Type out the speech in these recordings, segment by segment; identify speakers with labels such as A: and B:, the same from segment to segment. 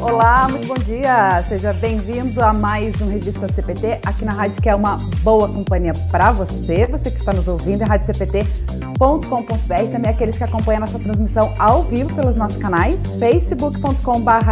A: Olá, muito bom dia. Seja bem-vindo a mais um Revista CPT aqui na rádio que é uma boa companhia para você, você que está nos ouvindo, é radiocpt.com.br, também aqueles que acompanham a nossa transmissão ao vivo pelos nossos canais, facebook.com.br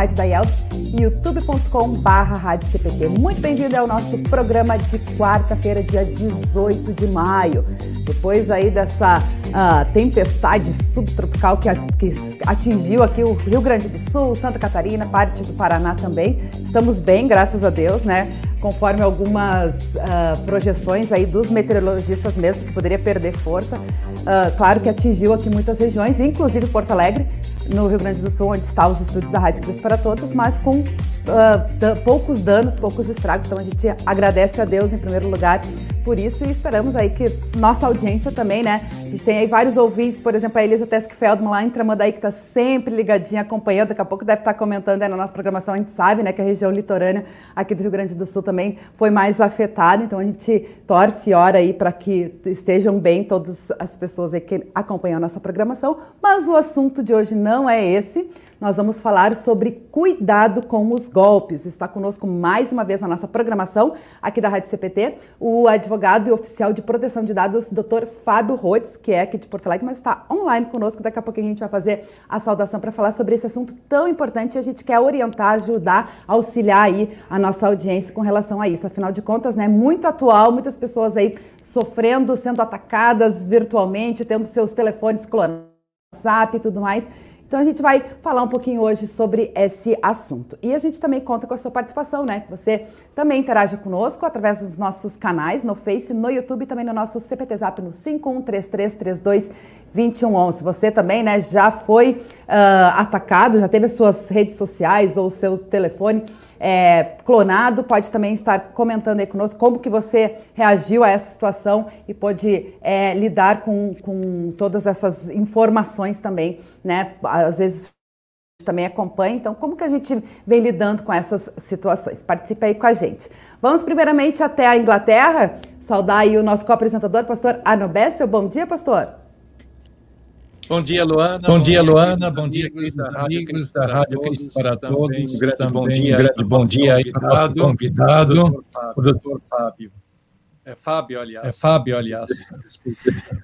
A: youtube.com.br CPT. Muito bem-vindo ao nosso programa de quarta-feira, dia 18 de maio. Depois aí dessa uh, tempestade subtropical que, que atingiu aqui o Rio Grande do Sul, Santa Catarina, parte do Paraná também. Estamos bem, graças a Deus, né? Conforme algumas uh, projeções aí dos meteorologistas mesmo, que poderia perder força. Uh, claro que atingiu aqui muitas regiões, inclusive Porto Alegre, no Rio Grande do Sul, onde está os estúdios da Rádio Cris para Todos, mas com uh, poucos danos, poucos estragos. Então a gente agradece a Deus em primeiro lugar por isso. E esperamos aí que nossa audiência também, né? A gente tem aí vários ouvintes, por exemplo, a Elisa Tesk Feldman lá em Tramandaí, que está sempre ligadinha, acompanhando, daqui a pouco deve estar tá comentando aí na nossa programação, a gente sabe, né, que a região litorânea aqui do Rio Grande do Sul também foi mais afetada, então a gente torce e ora aí para que estejam bem todas as pessoas aí que acompanham a nossa programação, mas o assunto de hoje não é esse nós vamos falar sobre cuidado com os golpes. Está conosco mais uma vez na nossa programação aqui da Rádio CPT o advogado e oficial de proteção de dados, Dr. Fábio Rhodes, que é aqui de Porto Alegre, mas está online conosco. Daqui a pouquinho a gente vai fazer a saudação para falar sobre esse assunto tão importante. A gente quer orientar, ajudar, auxiliar aí a nossa audiência com relação a isso. Afinal de contas, né, muito atual, muitas pessoas aí sofrendo, sendo atacadas virtualmente, tendo seus telefones clonados, WhatsApp e tudo mais. Então a gente vai falar um pouquinho hoje sobre esse assunto. E a gente também conta com a sua participação, né? Você também interaja conosco através dos nossos canais no Face, no YouTube e também no nosso CPT Zap no 5133322111. Você também, né, já foi uh, atacado, já teve as suas redes sociais ou o seu telefone é, clonado, pode também estar comentando aí conosco como que você reagiu a essa situação e pode é, lidar com, com todas essas informações também, né? Às vezes também acompanha, então como que a gente vem lidando com essas situações? Participe aí com a gente. Vamos primeiramente até a Inglaterra, saudar aí o nosso co-apresentador, pastor Arno Bessel. Bom dia, pastor.
B: Bom dia, Luana. Bom, dia, Luana. Bom dia, amigos da Rádio Cristo para Todos. Um grande bom dia, um grande bom dia aí para o convidado, o doutor Fábio.
C: É Fábio, aliás.
B: É Fábio, aliás.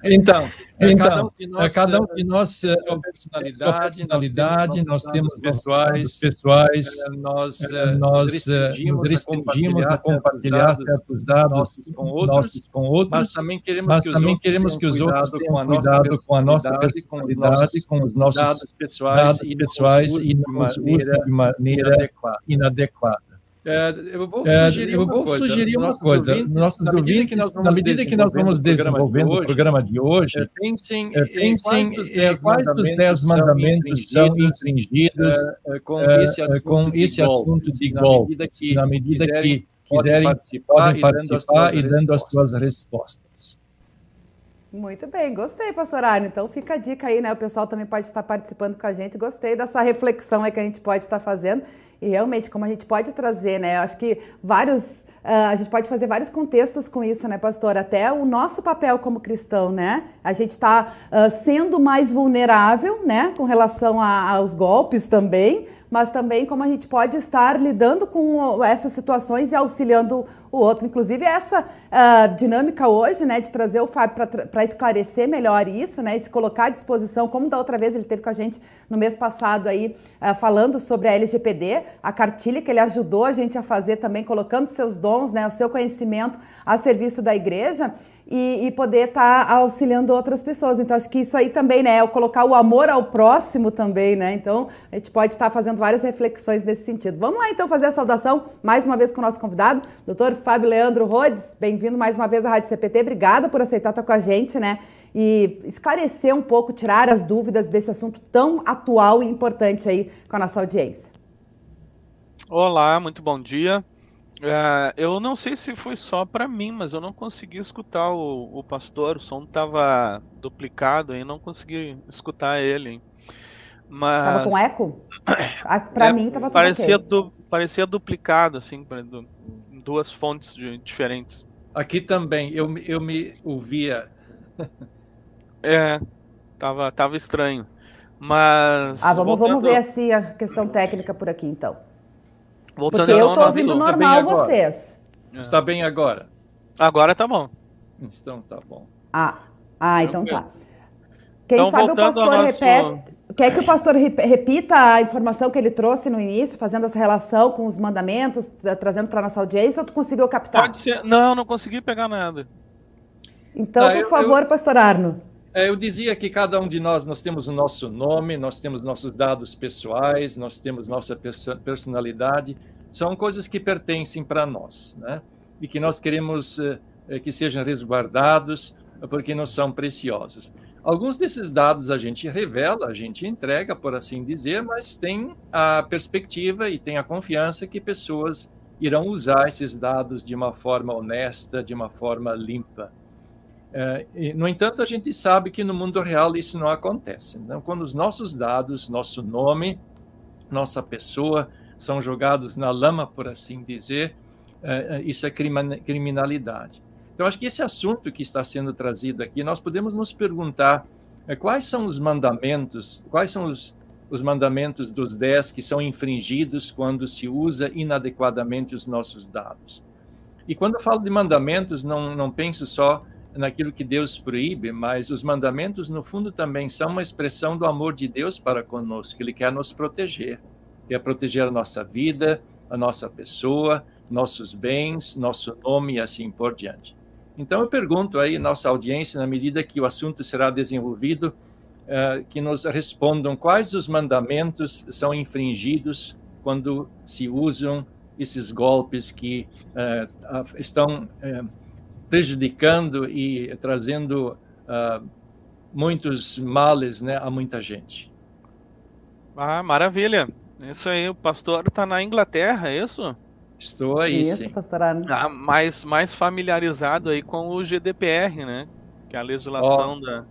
B: Então, é, então cada um de nós, é, cada um de nós personalidade, personalidade, nós temos pessoais, pessoais, nós, nós restringimos, restringimos a compartilhar certos dados com outros, com outros, mas também queremos mas que os também outros queremos que os outros tenham cuidado com a nossa personalidade, com os nossos dados pessoais, dados pessoais e não os usem de maneira inadequada.
C: É, eu vou sugerir, é, eu vou uma, sugerir coisa. uma coisa. Nossos na medida que nós vamos, na medida que nós vamos desenvolvendo o programa de hoje, é, pensem, é, pensem em quais dos dez mandamentos são infringidos é, com, esse assunto, com esse assunto de golpe, na medida que quiserem participar, podem participar e dando as suas respostas.
A: Muito bem, gostei, pastor Arne. Então fica a dica aí, né? O pessoal também pode estar participando com a gente. Gostei dessa reflexão aí que a gente pode estar fazendo. E realmente, como a gente pode trazer, né? Eu acho que vários. Uh, a gente pode fazer vários contextos com isso, né, pastor? Até o nosso papel como cristão, né? A gente está uh, sendo mais vulnerável, né, com relação a, aos golpes também, mas também como a gente pode estar lidando com essas situações e auxiliando o outro. Inclusive, essa uh, dinâmica hoje, né, de trazer o Fábio para esclarecer melhor isso, né, e se colocar à disposição, como da outra vez ele teve com a gente no mês passado aí, uh, falando sobre a LGPD, a cartilha que ele ajudou a gente a fazer também, colocando seus dons, né, o seu conhecimento a serviço da igreja e, e poder estar tá auxiliando outras pessoas. Então, acho que isso aí também, né, é colocar o amor ao próximo também, né? Então, a gente pode estar tá fazendo várias reflexões nesse sentido. Vamos lá, então, fazer a saudação mais uma vez com o nosso convidado, doutor Fábio Leandro Rhodes. Bem-vindo mais uma vez à Rádio CPT. Obrigada por aceitar estar com a gente, né? E esclarecer um pouco, tirar as dúvidas desse assunto tão atual e importante aí com a nossa audiência.
C: Olá, muito bom dia. É, eu não sei se foi só para mim, mas eu não consegui escutar o, o pastor. O som estava duplicado e não consegui escutar ele.
A: Mas... Tava com eco? Para é, mim estava tudo
D: parecia
A: okay.
D: du, parecia duplicado assim, duas fontes diferentes.
B: Aqui também eu, eu me ouvia.
D: é, tava, tava estranho. Mas.
A: Ah, vamos, voltando... vamos ver assim a questão técnica por aqui então. Voltando Porque eu estou ouvindo normal vocês.
B: Está bem agora?
D: Agora tá bom.
B: Então tá bom.
A: Ah, ah então tá. Quem então, sabe o pastor nosso... repete. Quer que o pastor repita a informação que ele trouxe no início, fazendo essa relação com os mandamentos, trazendo para nossa audiência, ou tu conseguiu captar?
D: Não, não consegui pegar nada.
A: Então, ah, por eu, favor, eu, pastor Arno.
B: É, eu dizia que cada um de nós, nós temos o nosso nome, nós temos nossos dados pessoais, nós temos nossa personalidade, são coisas que pertencem para nós, né? E que nós queremos uh, que sejam resguardados, porque não são preciosos. Alguns desses dados a gente revela, a gente entrega, por assim dizer, mas tem a perspectiva e tem a confiança que pessoas irão usar esses dados de uma forma honesta, de uma forma limpa. É, no entanto, a gente sabe que no mundo real isso não acontece. Então, quando os nossos dados, nosso nome, nossa pessoa são jogados na lama, por assim dizer, é, é isso é criminalidade. Então, acho que esse assunto que está sendo trazido aqui, nós podemos nos perguntar é, quais são os mandamentos, quais são os, os mandamentos dos dez que são infringidos quando se usa inadequadamente os nossos dados. E quando eu falo de mandamentos, não, não penso só naquilo que Deus proíbe, mas os mandamentos, no fundo, também são uma expressão do amor de Deus para conosco, Ele quer nos proteger, quer proteger a nossa vida, a nossa pessoa, nossos bens, nosso nome e assim por diante. Então, eu pergunto aí, nossa audiência, na medida que o assunto será desenvolvido, uh, que nos respondam quais os mandamentos são infringidos quando se usam esses golpes que uh, estão uh, prejudicando e trazendo muitos males né, a muita gente.
D: Ah, maravilha. Isso aí, o pastor está na Inglaterra, é isso?
B: Estou aí, Isso, sim.
A: pastor Arno.
D: Ah, mais, mais familiarizado aí com o GDPR, né? Que é a legislação oh, da...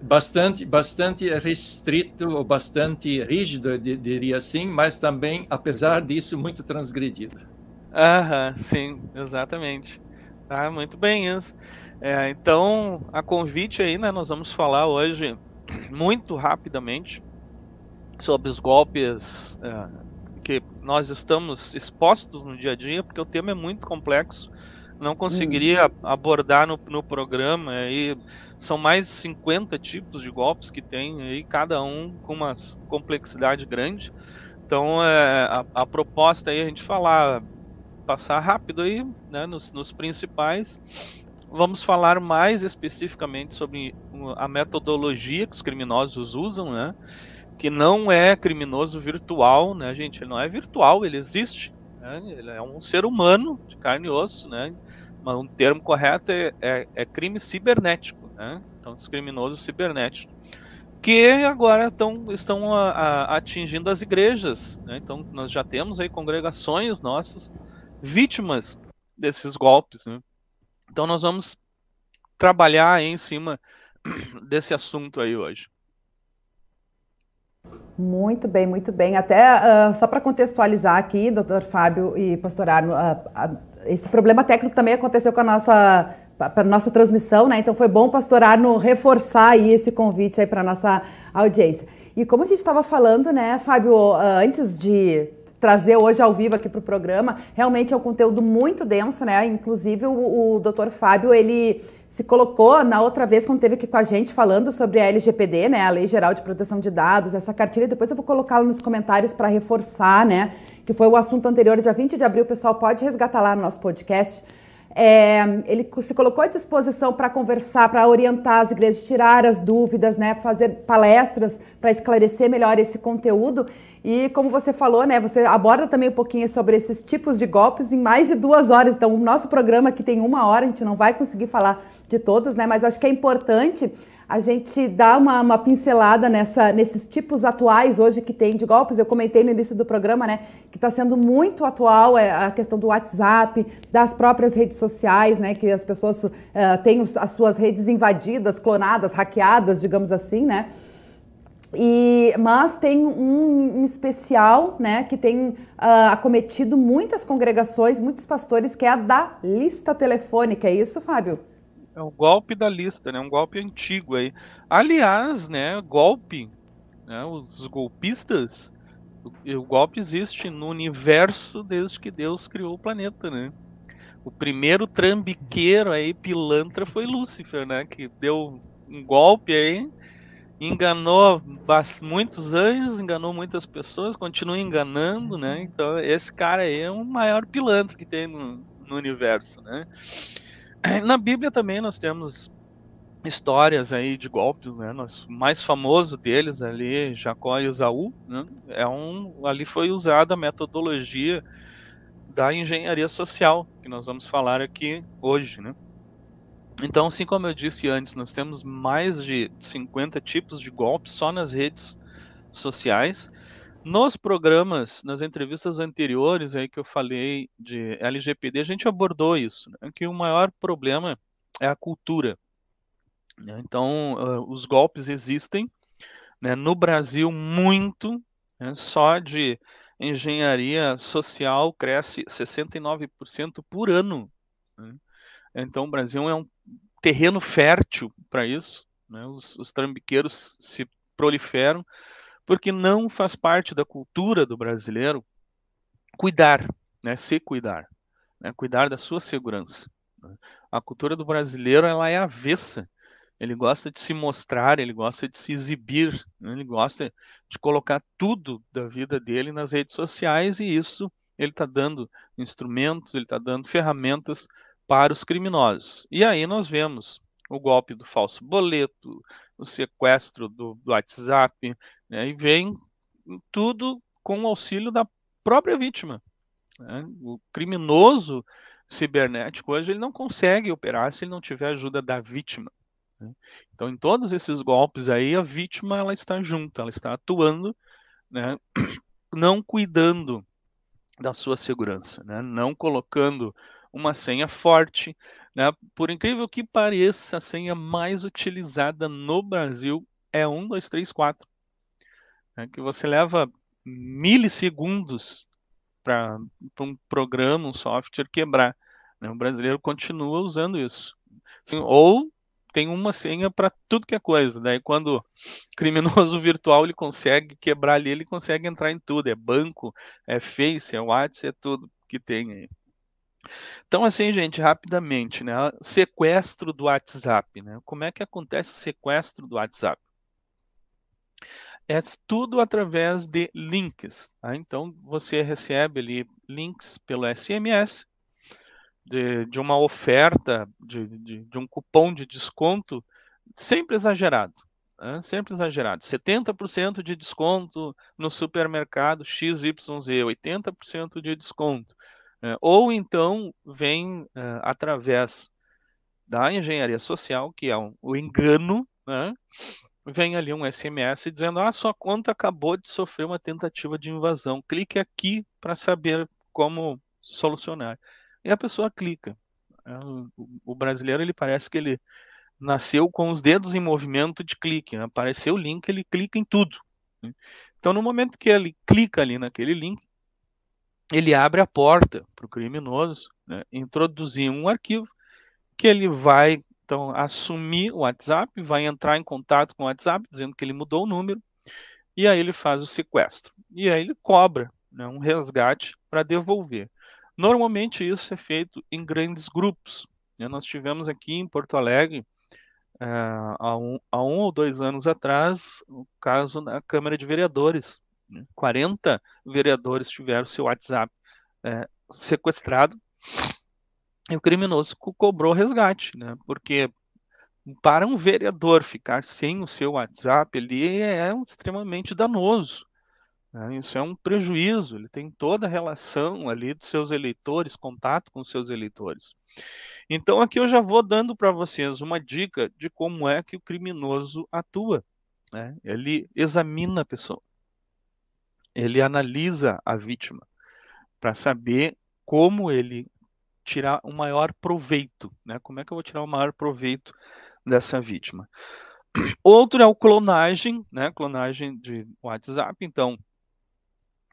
B: Bastante, bastante restrito, ou bastante rígido, eu diria assim, mas também, apesar disso, muito transgredido.
D: Aham, sim, exatamente. Ah, muito bem isso. É, então, a convite aí, né, nós vamos falar hoje muito rapidamente sobre os golpes é, que nós estamos expostos no dia a dia, porque o tema é muito complexo. Não conseguiria hum. abordar no, no programa. E são mais de 50 tipos de golpes que tem, aí, cada um com uma complexidade grande. Então, é, a, a, proposta aí é a gente falar, passar rápido aí, né, nos, nos principais. Vamos falar mais especificamente sobre a metodologia que os criminosos usam, né? Que não é criminoso virtual, né, gente? Ele não é virtual, ele existe. Né? Ele é um ser humano de carne e osso, né? Mas um termo correto é, é, é crime cibernético, né? Então, os criminosos cibernéticos que agora tão, estão a, a, atingindo as igrejas. Né? Então, nós já temos aí congregações nossas vítimas desses golpes. Né? Então, nós vamos trabalhar em cima desse assunto aí hoje.
A: Muito bem, muito bem. Até uh, só para contextualizar aqui, doutor Fábio e pastor Arno, uh, uh, esse problema técnico também aconteceu com a nossa, pra nossa transmissão, né? Então foi bom, pastor Arno, reforçar aí esse convite aí para nossa audiência. E como a gente estava falando, né, Fábio, antes de trazer hoje ao vivo aqui para o programa, realmente é um conteúdo muito denso, né? Inclusive o, o doutor Fábio, ele se colocou na outra vez quando teve aqui com a gente falando sobre a LGPD, né, a Lei Geral de Proteção de Dados, essa cartilha, depois eu vou colocá-la nos comentários para reforçar, né, que foi o assunto anterior, dia 20 de abril, o pessoal pode resgatar lá no nosso podcast. É, ele se colocou à disposição para conversar, para orientar as igrejas, tirar as dúvidas, né, fazer palestras para esclarecer melhor esse conteúdo. E como você falou, né, você aborda também um pouquinho sobre esses tipos de golpes em mais de duas horas. Então, o nosso programa aqui tem uma hora, a gente não vai conseguir falar de todos, né? Mas acho que é importante a gente dar uma, uma, pincelada nessa, nesses tipos atuais hoje que tem de golpes. Eu comentei no início do programa, né, que está sendo muito atual é a questão do WhatsApp, das próprias redes sociais, né, que as pessoas uh, têm as suas redes invadidas, clonadas, hackeadas, digamos assim, né. E, mas tem um especial, né, que tem uh, acometido muitas congregações, muitos pastores, que é a da lista telefônica. É isso, Fábio?
D: É o golpe da lista, né? Um golpe antigo aí. Aliás, né, golpe, né, os golpistas, o, o golpe existe no universo desde que Deus criou o planeta, né? O primeiro trambiqueiro aí, pilantra, foi Lúcifer, né? Que deu um golpe aí enganou muitos anjos, enganou muitas pessoas, continua enganando, né? Então esse cara aí é o maior pilantra que tem no, no universo, né? Na Bíblia também nós temos histórias aí de golpes, né? O mais famoso deles ali, Jacó e Esaú, né? É um, ali foi usada a metodologia da engenharia social que nós vamos falar aqui hoje, né? Então, assim como eu disse antes, nós temos mais de 50 tipos de golpes só nas redes sociais. Nos programas, nas entrevistas anteriores aí que eu falei de LGPD, a gente abordou isso, né? que o maior problema é a cultura. Né? Então, uh, os golpes existem, né? no Brasil muito, né? só de engenharia social cresce 69% por ano. Né? Então, o Brasil é um terreno fértil para isso. Né? Os, os trambiqueiros se proliferam, porque não faz parte da cultura do brasileiro cuidar, né? se cuidar, né? cuidar da sua segurança. Né? A cultura do brasileiro ela é avessa. Ele gosta de se mostrar, ele gosta de se exibir, né? ele gosta de colocar tudo da vida dele nas redes sociais e isso ele está dando instrumentos, ele está dando ferramentas para os criminosos. E aí nós vemos o golpe do falso boleto, o sequestro do, do WhatsApp, né, e vem tudo com o auxílio da própria vítima. Né? O criminoso cibernético hoje ele não consegue operar se ele não tiver ajuda da vítima. Né? Então, em todos esses golpes aí, a vítima ela está junto, ela está atuando, né? não cuidando da sua segurança, né? não colocando uma senha forte. Né? Por incrível que pareça, a senha mais utilizada no Brasil é 1, 2, 3, 4. Né? Que você leva milissegundos para um programa, um software quebrar. Né? O brasileiro continua usando isso. Assim, ou tem uma senha para tudo que é coisa. Daí quando criminoso virtual ele consegue quebrar ali, ele consegue entrar em tudo. É banco, é Face, é WhatsApp, é tudo que tem aí. Então, assim, gente, rapidamente, né? Sequestro do WhatsApp, né? Como é que acontece o sequestro do WhatsApp? É tudo através de links. Tá? Então, você recebe ali links pelo SMS de, de uma oferta, de, de, de, um cupom de desconto, sempre exagerado. Né? Sempre exagerado. 70% de desconto no supermercado XYZ, 80% de desconto. É, ou então vem é, através da engenharia social, que é um, o engano, né? Vem ali um SMS dizendo: ah, sua conta acabou de sofrer uma tentativa de invasão. Clique aqui para saber como solucionar. E a pessoa clica. É, o brasileiro ele parece que ele nasceu com os dedos em movimento de clique. Né? Apareceu o link, ele clica em tudo. Né? Então, no momento que ele clica ali naquele link, ele abre a porta para o criminoso né, introduzir um arquivo que ele vai então assumir o WhatsApp, vai entrar em contato com o WhatsApp dizendo que ele mudou o número e aí ele faz o sequestro e aí ele cobra né, um resgate para devolver. Normalmente isso é feito em grandes grupos. Né? Nós tivemos aqui em Porto Alegre é, há, um, há um ou dois anos atrás o caso da Câmara de Vereadores 40 vereadores tiveram seu WhatsApp é, sequestrado e o criminoso cobrou resgate, né? Porque para um vereador ficar sem o seu WhatsApp, ele é extremamente danoso. Né? Isso é um prejuízo. Ele tem toda a relação ali dos seus eleitores, contato com seus eleitores. Então aqui eu já vou dando para vocês uma dica de como é que o criminoso atua. Né? Ele examina a pessoa ele analisa a vítima para saber como ele tirar o maior proveito, né? Como é que eu vou tirar o maior proveito dessa vítima? Outro é o clonagem, né? Clonagem de WhatsApp. Então,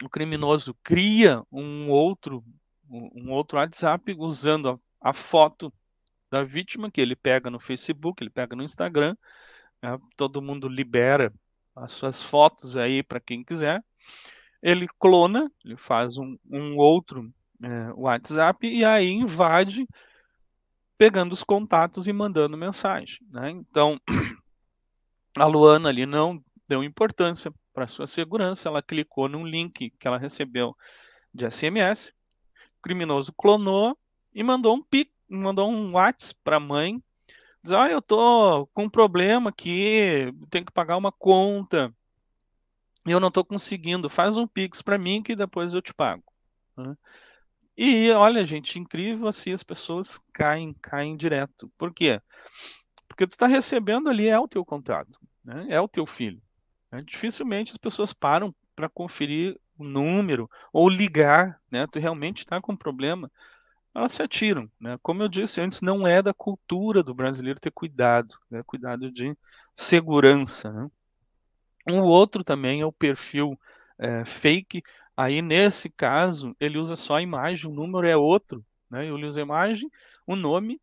D: o criminoso cria um outro um outro WhatsApp usando a, a foto da vítima que ele pega no Facebook, ele pega no Instagram, né? todo mundo libera as suas fotos aí para quem quiser. Ele clona, ele faz um, um outro é, WhatsApp e aí invade pegando os contatos e mandando mensagem. Né? Então, a Luana ali não deu importância para sua segurança, ela clicou num link que ela recebeu de SMS, o criminoso clonou e mandou um pic, mandou um WhatsApp para a mãe, diz, ah, eu tô com um problema aqui, tenho que pagar uma conta, eu não estou conseguindo, faz um Pix para mim que depois eu te pago. Né? E olha, gente, incrível assim, as pessoas caem, caem direto. Por quê? Porque tu está recebendo ali, é o teu contrato, né? é o teu filho. Né? Dificilmente as pessoas param para conferir o número ou ligar, né? Tu realmente está com problema, elas se atiram, né? Como eu disse antes, não é da cultura do brasileiro ter cuidado, né? Cuidado de segurança, né? Um outro também é o perfil é, fake Aí, nesse caso, ele usa só a imagem, o número é outro. Né? Ele usa a imagem, o nome,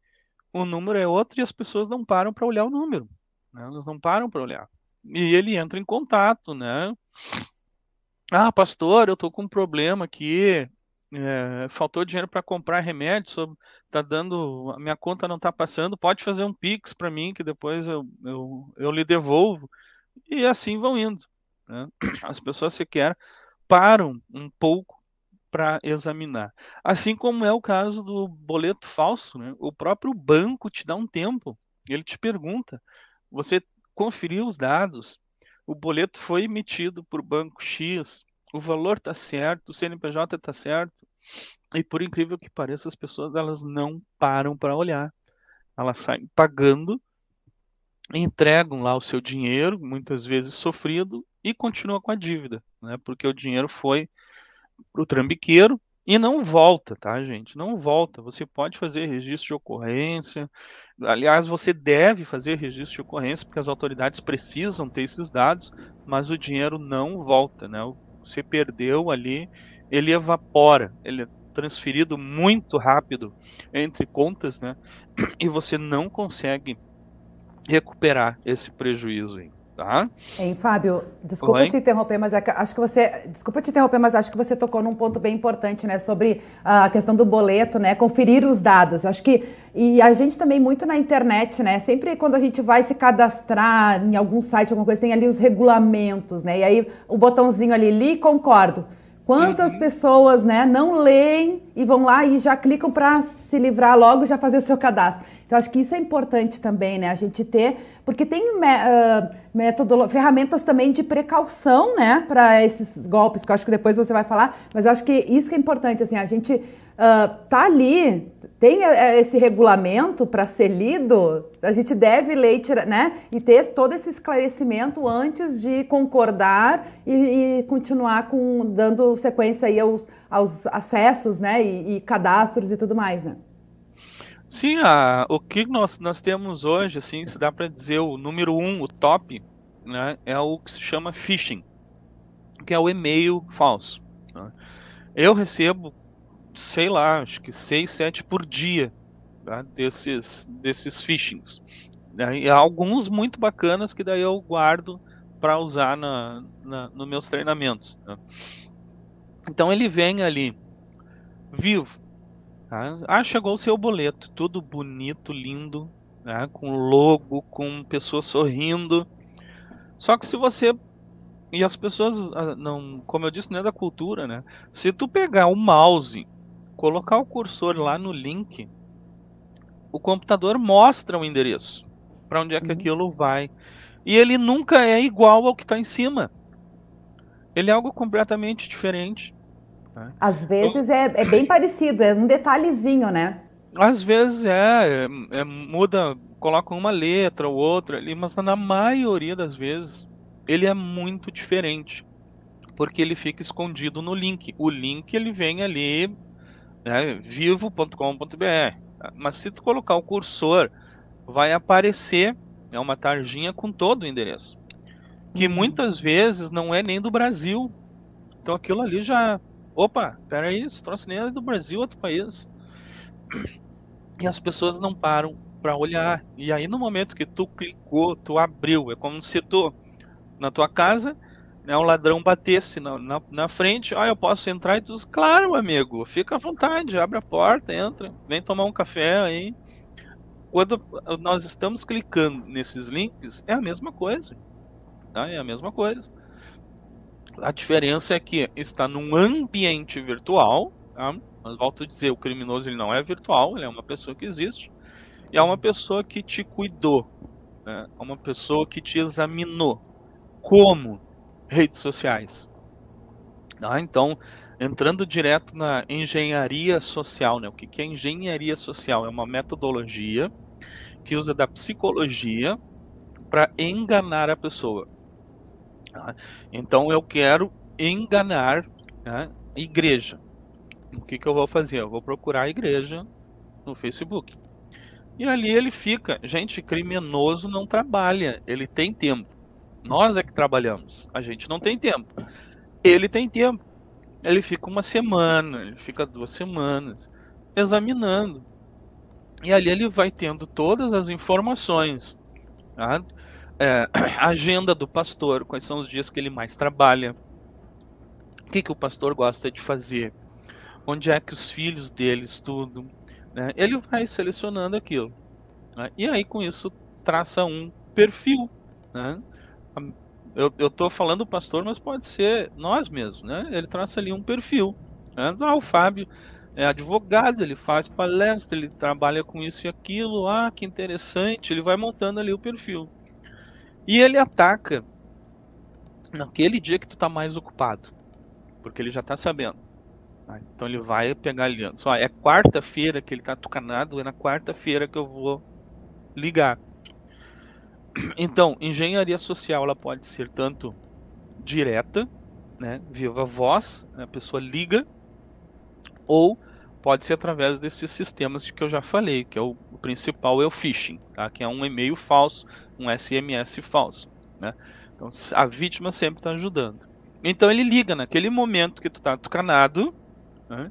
D: o número é outro e as pessoas não param para olhar o número. Né? Elas não param para olhar. E ele entra em contato, né? Ah, pastor, eu estou com um problema aqui. É, faltou dinheiro para comprar remédio, tá dando, a minha conta não está passando, pode fazer um pix para mim que depois eu, eu, eu lhe devolvo e assim vão indo. Né? As pessoas sequer param um pouco para examinar. Assim como é o caso do boleto falso, né? o próprio banco te dá um tempo, ele te pergunta: você conferiu os dados? O boleto foi emitido por banco X, o valor está certo, o CNPJ está certo. E por incrível que pareça, as pessoas elas não param para olhar. Elas saem pagando, entregam lá o seu dinheiro, muitas vezes sofrido, e continua com a dívida, né? Porque o dinheiro foi para o trambiqueiro e não volta, tá, gente? Não volta. Você pode fazer registro de ocorrência. Aliás, você deve fazer registro de ocorrência, porque as autoridades precisam ter esses dados, mas o dinheiro não volta, né? Você perdeu ali, ele evapora, ele é transferido muito rápido entre contas, né? E você não consegue recuperar esse prejuízo aí. Tá?
A: Hein, Fábio, desculpa Oi? te interromper, mas é acho que você. Desculpa te interromper, mas acho que você tocou num ponto bem importante, né? Sobre a questão do boleto, né? Conferir os dados. Acho que. E a gente também muito na internet, né? Sempre quando a gente vai se cadastrar em algum site, alguma coisa, tem ali os regulamentos, né? E aí o botãozinho ali, li concordo. Quantas uhum. pessoas né, não leem e vão lá e já clicam para se livrar logo e já fazer o seu cadastro? Então, acho que isso é importante também, né? A gente ter, porque tem uh, ferramentas também de precaução, né, para esses golpes, que eu acho que depois você vai falar, mas eu acho que isso que é importante, assim, a gente uh, tá ali, tem eh, esse regulamento para ser lido, a gente deve ler né, e ter todo esse esclarecimento antes de concordar e, e continuar com, dando sequência aí aos, aos acessos né, e, e cadastros e tudo mais, né?
D: Sim, a, o que nós, nós temos hoje, assim, se dá para dizer o número um, o top, né, é o que se chama phishing, que é o e-mail falso. Né? Eu recebo sei lá, acho que 6, 7 por dia tá? desses, desses phishings. Né? E alguns muito bacanas que daí eu guardo para usar na, na, nos meus treinamentos. Tá? Então ele vem ali, vivo. Tá? Ah, chegou o seu boleto, tudo bonito, lindo, né? com logo, com pessoas sorrindo. Só que se você e as pessoas ah, não, como eu disse, não é da cultura, né? Se tu pegar o mouse colocar o cursor lá no link, o computador mostra o endereço para onde é que uhum. aquilo vai. E ele nunca é igual ao que está em cima. Ele é algo completamente diferente.
A: Tá? Às vezes é, é, bem parecido, é um detalhezinho, né?
D: Às vezes é, é, é, muda, coloca uma letra ou outra ali, mas na maioria das vezes ele é muito diferente, porque ele fica escondido no link. O link ele vem ali né, vivo.com.br. Mas se tu colocar o cursor, vai aparecer é uma tarjinha com todo o endereço. Que uhum. muitas vezes não é nem do Brasil. Então aquilo ali já. Opa, peraí, esse troço nem é do Brasil, outro país. E as pessoas não param para olhar. E aí no momento que tu clicou, tu abriu, é como se tu na tua casa, né, um ladrão batesse na, na, na, frente, ah, eu posso entrar e tu diz, claro, amigo, fica à vontade, abre a porta, entra, vem tomar um café aí. Quando nós estamos clicando nesses links, é a mesma coisa. Tá? É a mesma coisa. A diferença é que está num ambiente virtual, tá? mas volto a dizer, o criminoso ele não é virtual, ele é uma pessoa que existe, e é uma pessoa que te cuidou, né? é uma pessoa que te examinou, como redes sociais. Ah, então, entrando direto na engenharia social, né? O que é engenharia social? É uma metodologia que usa da psicologia para enganar a pessoa. Ah, então, eu quero enganar né, a igreja. O que, que eu vou fazer? Eu vou procurar a igreja no Facebook. E ali ele fica. Gente, criminoso não trabalha, ele tem tempo. Nós é que trabalhamos. A gente não tem tempo. Ele tem tempo. Ele fica uma semana, ele fica duas semanas examinando. E ali ele vai tendo todas as informações. Tá? É, a agenda do pastor, quais são os dias que ele mais trabalha. O que, que o pastor gosta de fazer. Onde é que os filhos dele estudam. Né? Ele vai selecionando aquilo. Né? E aí com isso traça um perfil. Né? eu, eu tô falando pastor, mas pode ser nós mesmos, né? Ele traça ali um perfil. Né? Ah, o Fábio é advogado, ele faz palestra, ele trabalha com isso e aquilo, ah, que interessante, ele vai montando ali o perfil. E ele ataca naquele dia que tu tá mais ocupado, porque ele já tá sabendo. Ah, então ele vai pegar ali, só é quarta-feira que ele tá tucanado, é na quarta-feira que eu vou ligar. Então, engenharia social ela pode ser tanto direta, né, viva voz, a pessoa liga, ou pode ser através desses sistemas de que eu já falei, que é o, o principal é o phishing, tá? que é um e-mail falso, um SMS falso. Né? Então a vítima sempre está ajudando. Então ele liga naquele momento que tu está tucanado né?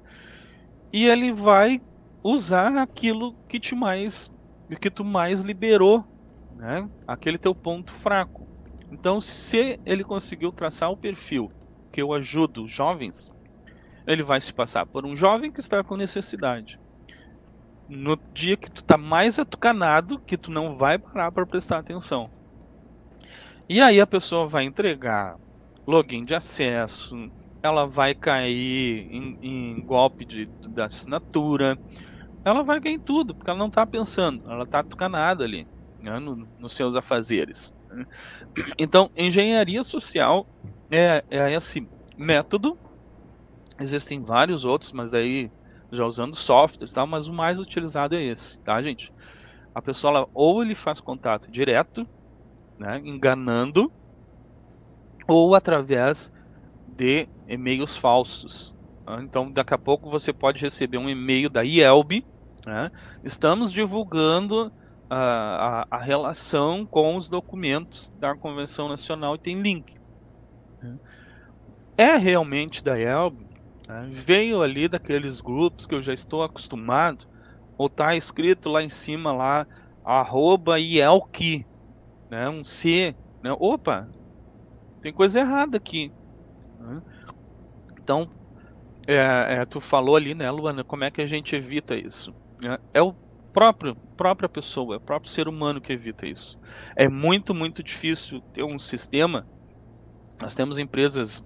D: e ele vai usar aquilo que te mais que tu mais liberou né? aquele teu ponto fraco. Então, se ele conseguiu traçar o perfil que eu ajudo jovens, ele vai se passar por um jovem que está com necessidade. No dia que tu está mais atucanado, que tu não vai parar para prestar atenção. E aí a pessoa vai entregar login de acesso, ela vai cair em, em golpe de, da assinatura, ela vai em tudo, porque ela não está pensando, ela está atucanada ali né, no, nos seus afazeres. Então, engenharia social é, é esse método. Existem vários outros, mas daí já usando softwares, tá? mas o mais utilizado é esse, tá, gente? A pessoa ou ele faz contato direto, né, enganando, ou através de e-mails falsos. Tá? Então, daqui a pouco você pode receber um e-mail da IELB. Né? Estamos divulgando a, a, a, relação com os documentos da Convenção Nacional e tem link. É realmente da ELB, né? veio ali daqueles grupos que eu já estou acostumado, ou está escrito lá em cima lá, arroba IELQ, né? um C, né? opa, tem coisa errada aqui. Né? Então, é, é, tu falou ali, né, Luana, como é que a gente evita isso? É, é o próprio, própria pessoa, é o próprio ser humano que evita isso. É muito, muito difícil ter um sistema. Nós temos empresas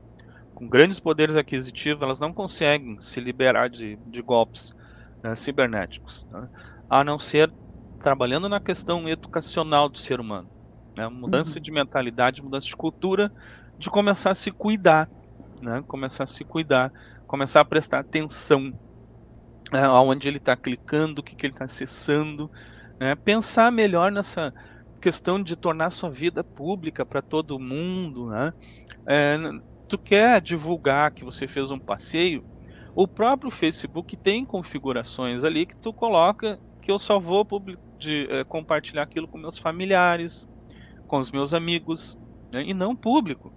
D: com grandes poderes aquisitivos, elas não conseguem se liberar de, de golpes né, cibernéticos, né, a não ser trabalhando na questão educacional do ser humano. Né, mudança uhum. de mentalidade, mudança de cultura, de começar a se cuidar, né, começar a se cuidar, começar a prestar atenção é, aonde ele está clicando, o que, que ele está acessando, né? pensar melhor nessa questão de tornar sua vida pública para todo mundo, né? É, tu quer divulgar que você fez um passeio, o próprio Facebook tem configurações ali que tu coloca que eu só vou de é, compartilhar aquilo com meus familiares, com os meus amigos, né? e não público.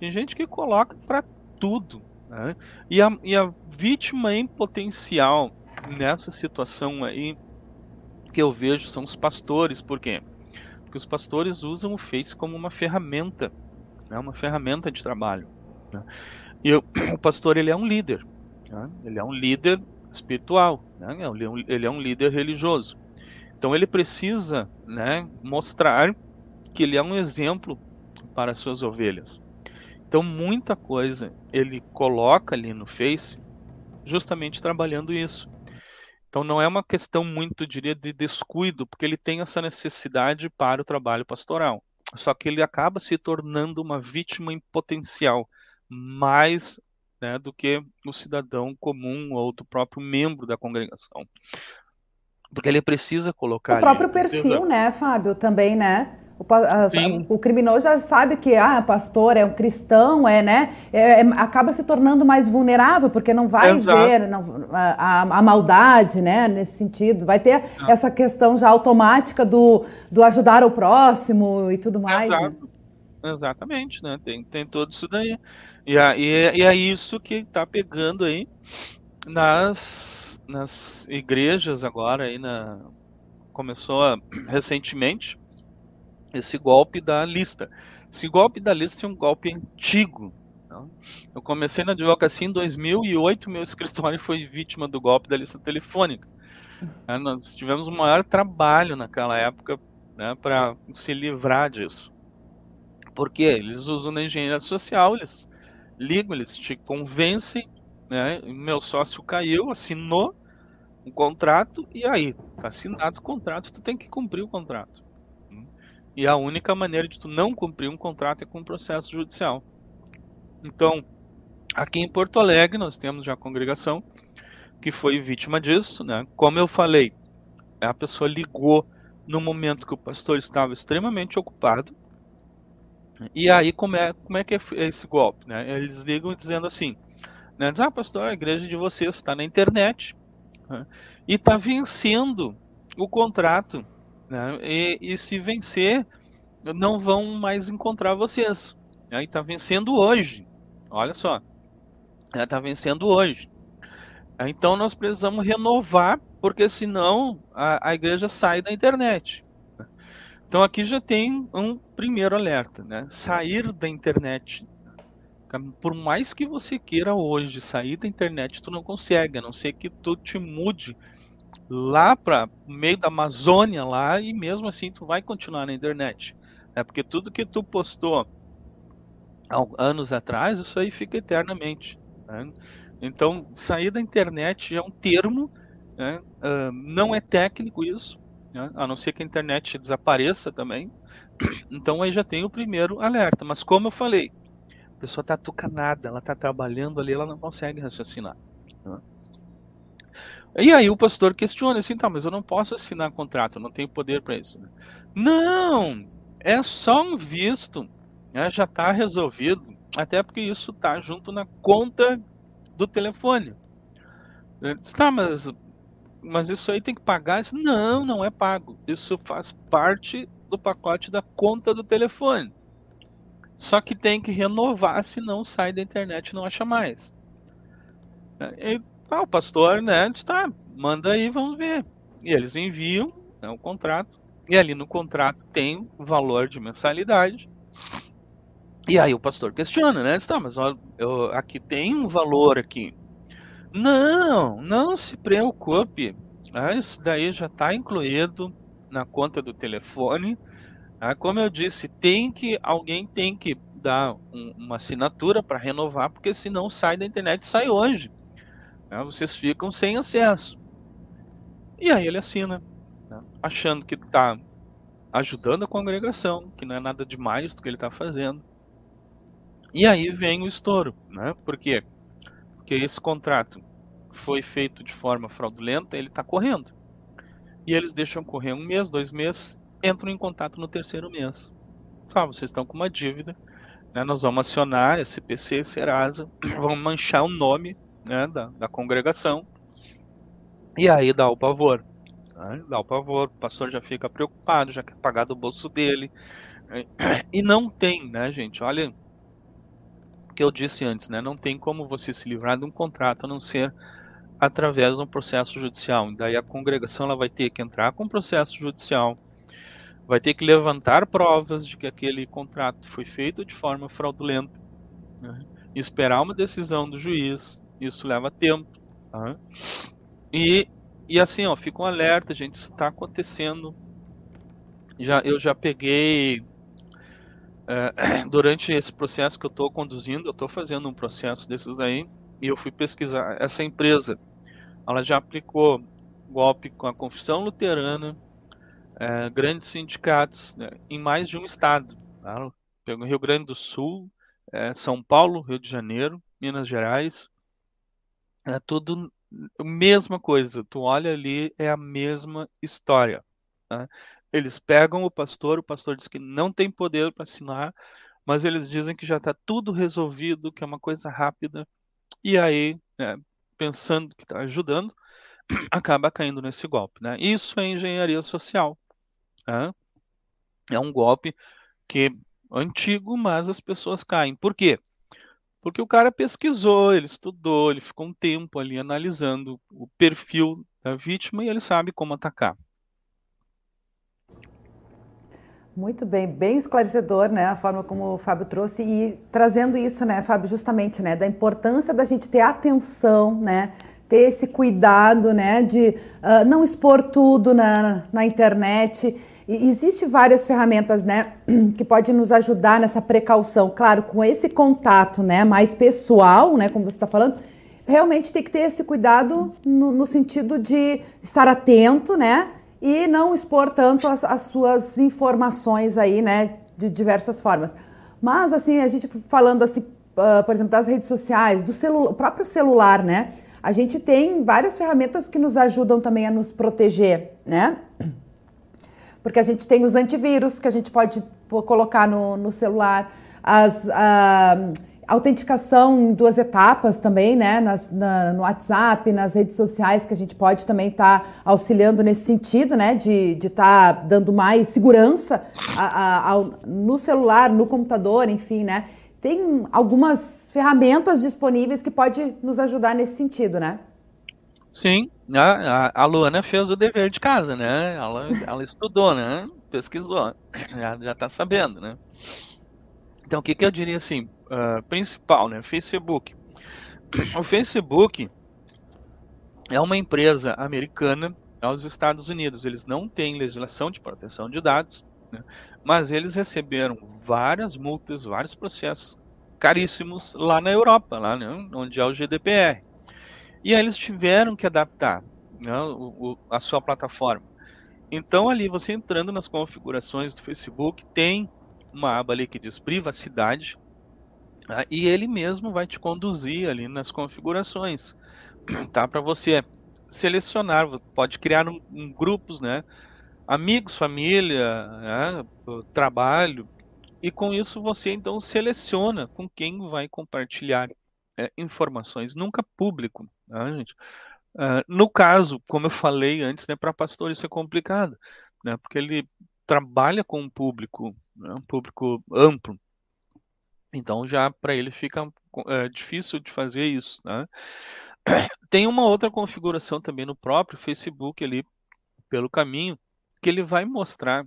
D: Tem gente que coloca para tudo. Né? E, a, e a vítima em potencial nessa situação aí que eu vejo são os pastores. Por quê? Porque os pastores usam o Face como uma ferramenta, né? uma ferramenta de trabalho. Né? E eu, o pastor ele é um líder. Né? Ele é um líder espiritual. Né? É ele é um líder religioso. Então ele precisa né, mostrar que ele é um exemplo para as suas ovelhas. Então, muita coisa ele coloca ali no Face justamente trabalhando isso. Então, não é uma questão muito, diria, de descuido, porque ele tem essa necessidade para o trabalho pastoral. Só que ele acaba se tornando uma vítima em potencial, mais né, do que o cidadão comum ou do próprio membro da congregação. Porque ele precisa colocar.
A: O próprio ali, perfil, né, Fábio, também, né? O, a, o, criminoso já sabe que ah, pastor é um cristão, é, né? É, é, acaba se tornando mais vulnerável, porque não vai Exato. ver não, a, a, maldade, né? Nesse sentido. Vai ter Exato. essa questão já automática do, do ajudar o próximo e tudo mais. Né?
D: Exatamente, né? Tem, tem tudo isso daí. E, e, e é isso que está pegando aí nas, nas igrejas agora aí na começou a, recentemente esse golpe da lista. Esse golpe da lista é um golpe antigo. Não? Eu comecei na advocacia em 2008, meu escritório foi vítima do golpe da lista telefônica. É, nós tivemos o maior trabalho naquela época né, para se livrar disso. Porque eles usam na engenharia social, eles ligam, eles te convencem, né, meu sócio caiu, assinou um contrato, e aí, tá assinado o contrato, tu tem que cumprir o contrato. E a única maneira de tu não cumprir um contrato é com um processo judicial. Então, aqui em Porto Alegre nós temos já a congregação que foi vítima disso, né? Como eu falei, a pessoa ligou no momento que o pastor estava extremamente ocupado. E aí como é, como é que é esse golpe, né? Eles ligam dizendo assim, né? Diz, ah, pastor, a igreja de vocês está na internet né? e está vencendo o contrato né? E, e, se vencer, não vão mais encontrar vocês. Aí está vencendo hoje. Olha só. Está vencendo hoje. Então nós precisamos renovar, porque senão a, a igreja sai da internet. Então aqui já tem um primeiro alerta, né? Sair da internet. Por mais que você queira hoje sair da internet, tu não consegue, a não ser que tu te mude lá para meio da Amazônia lá e mesmo assim tu vai continuar na internet. É porque tudo que tu postou há anos atrás, isso aí fica eternamente. Né? Então, sair da internet é um termo, né? uh, não é técnico isso, né? a não ser que a internet desapareça também. Então aí já tem o primeiro alerta. Mas como eu falei, a pessoa está tucanada, ela está trabalhando ali, ela não consegue raciocinar. Né? E aí o pastor questiona assim, tá, mas eu não posso assinar contrato, não tenho poder para isso. Né? Não, é só um visto, né? já está resolvido, até porque isso está junto na conta do telefone. Tá, mas, mas isso aí tem que pagar? Não, não é pago. Isso faz parte do pacote da conta do telefone. Só que tem que renovar, senão sai da internet e não acha mais. E ah, o pastor, né, está, manda aí, vamos ver. E eles enviam né, o contrato, e ali no contrato tem o valor de mensalidade. E aí o pastor questiona, né? Está, mas ó, eu, aqui tem um valor aqui. Não, não se preocupe. Ah, isso daí já está incluído na conta do telefone. Ah, como eu disse, tem que alguém tem que dar um, uma assinatura para renovar, porque senão sai da internet, sai hoje. Né? Vocês ficam sem acesso. E aí ele assina, né? achando que está ajudando a congregação, que não é nada demais do que ele está fazendo. E aí vem o estouro, né? Por quê? Porque esse contrato foi feito de forma fraudulenta, ele está correndo. E eles deixam correr um mês, dois meses, entram em contato no terceiro mês. Sabe, vocês estão com uma dívida, né? nós vamos acionar SPC, Serasa, vamos manchar o nome né, da, da congregação. E aí dá o pavor. Né? Dá o pavor, o pastor já fica preocupado, já quer pagar do bolso dele. E não tem, né, gente? Olha, o que eu disse antes, né? Não tem como você se livrar de um contrato a não ser através de um processo judicial. Daí a congregação ela vai ter que entrar com um processo judicial, vai ter que levantar provas de que aquele contrato foi feito de forma fraudulenta, né? esperar uma decisão do juiz. Isso leva tempo. Tá? E, e assim, ó, fica um alerta, gente, isso está acontecendo. Já, eu já peguei é, durante esse processo que eu estou conduzindo, eu estou fazendo um processo desses daí e eu fui pesquisar essa empresa ela já aplicou golpe com a Confissão Luterana, é, grandes sindicatos né, em mais de um estado. Tá? Pegou Rio Grande do Sul, é, São Paulo, Rio de Janeiro, Minas Gerais. É tudo a mesma coisa. Tu olha ali, é a mesma história. Tá? Eles pegam o pastor, o pastor diz que não tem poder para assinar, mas eles dizem que já está tudo resolvido, que é uma coisa rápida. E aí, é, pensando que está ajudando, acaba caindo nesse golpe. Né? Isso é engenharia social. Né? É um golpe que é antigo, mas as pessoas caem. Por quê? Porque o cara pesquisou, ele estudou, ele ficou um tempo ali analisando o perfil da vítima e ele sabe como atacar.
A: Muito bem, bem esclarecedor, né, a forma como o Fábio trouxe e trazendo isso, né, Fábio, justamente, né, da importância da gente ter atenção, né, ter esse cuidado, né, de uh, não expor tudo na, na internet. E existe várias ferramentas, né, que podem nos ajudar nessa precaução. Claro, com esse contato, né, mais pessoal, né, como você está falando, realmente tem que ter esse cuidado no, no sentido de estar atento, né, e não expor tanto as, as suas informações aí, né, de diversas formas. Mas, assim, a gente falando assim, uh, por exemplo, das redes sociais, do celu próprio celular, né, a gente tem várias ferramentas que nos ajudam também a nos proteger, né? Porque a gente tem os antivírus que a gente pode colocar no, no celular, as, uh, autenticação em duas etapas também, né? Nas, na, no WhatsApp, nas redes sociais, que a gente pode também estar tá auxiliando nesse sentido, né? De estar tá dando mais segurança a, a, no celular, no computador, enfim, né? Tem algumas ferramentas disponíveis que pode nos ajudar nesse sentido, né?
D: Sim, a, a Luana fez o dever de casa, né? Ela, ela estudou, né? Pesquisou, já está sabendo, né? Então, o que, que eu diria assim? Uh, principal, né? Facebook. O Facebook é uma empresa americana aos Estados Unidos. Eles não têm legislação de proteção de dados, né? mas eles receberam várias multas, vários processos caríssimos lá na Europa, lá né? onde é o GDPR. E aí eles tiveram que adaptar né? o, o, a sua plataforma. Então ali você entrando nas configurações do Facebook tem uma aba ali que diz privacidade e ele mesmo vai te conduzir ali nas configurações, tá? Para você selecionar, pode criar um, um grupos, né? Amigos, família, né? trabalho, e com isso você então seleciona com quem vai compartilhar é, informações, nunca público, né, gente? Uh, no caso, como eu falei antes, né, para pastor isso é complicado, né, porque ele trabalha com um público, né, um público amplo, então já para ele fica é, difícil de fazer isso. Né? Tem uma outra configuração também no próprio Facebook ali pelo caminho que ele vai mostrar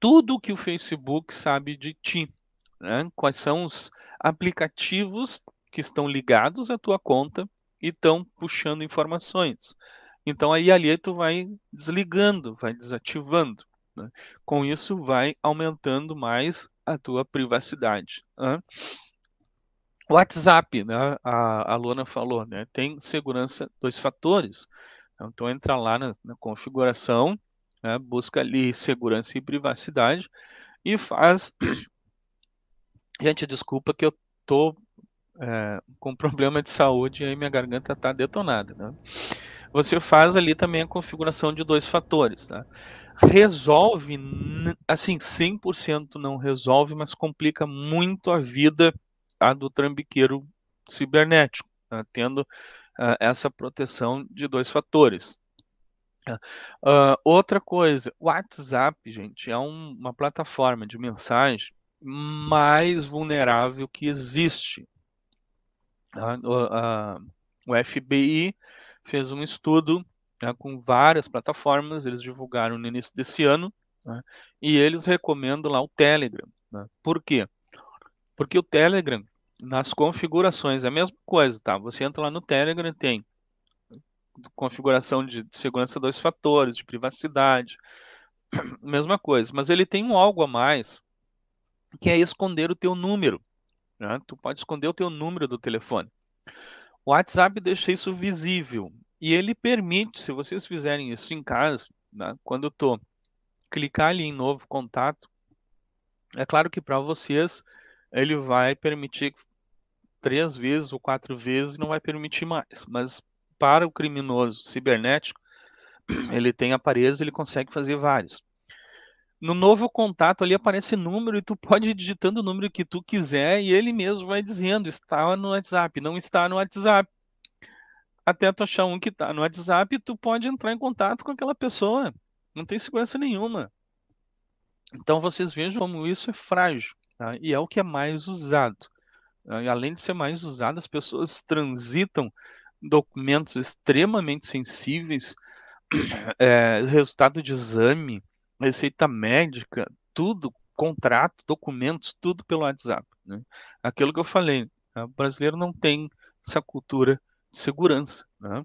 D: tudo o que o Facebook sabe de ti, né? quais são os aplicativos que estão ligados à tua conta e estão puxando informações. Então aí ali tu vai desligando, vai desativando. Né? Com isso vai aumentando mais a tua privacidade. Né? WhatsApp, né? A, a Luana falou, né? Tem segurança dois fatores. Então entra lá na, na configuração, né? busca ali segurança e privacidade e faz. Gente, desculpa que eu tô é, com problema de saúde e aí minha garganta tá detonada, né? Você faz ali também a configuração de dois fatores, né? Resolve, assim, 100% não resolve, mas complica muito a vida a do trambiqueiro cibernético, né? tendo uh, essa proteção de dois fatores. Uh, outra coisa, o WhatsApp, gente, é um, uma plataforma de mensagem mais vulnerável que existe. Uh, o FBI fez um estudo né, com várias plataformas, eles divulgaram no início desse ano, né, e eles recomendam lá o Telegram. Né? Por quê? Porque o Telegram, nas configurações, é a mesma coisa, tá? Você entra lá no Telegram, tem configuração de segurança dois fatores, de privacidade, mesma coisa. Mas ele tem um algo a mais, que é esconder o teu número. Né? Tu pode esconder o teu número do telefone. O WhatsApp deixa isso visível e ele permite, se vocês fizerem isso em casa, né? quando eu tô clicar ali em novo contato, é claro que para vocês ele vai permitir três vezes ou quatro vezes, não vai permitir mais. Mas para o criminoso cibernético, ele tem aparelhos, ele consegue fazer vários. No novo contato ali aparece número e tu pode ir digitando o número que tu quiser e ele mesmo vai dizendo está no WhatsApp, não está no WhatsApp. Até tu achar um que está no WhatsApp, tu pode entrar em contato com aquela pessoa. Não tem segurança nenhuma. Então vocês vejam como isso é frágil tá? e é o que é mais usado. Além de ser mais usado, as pessoas transitam documentos extremamente sensíveis, é, resultado de exame, receita médica, tudo, contrato, documentos, tudo pelo WhatsApp. Né? Aquilo que eu falei, né? o brasileiro não tem essa cultura de segurança. Né?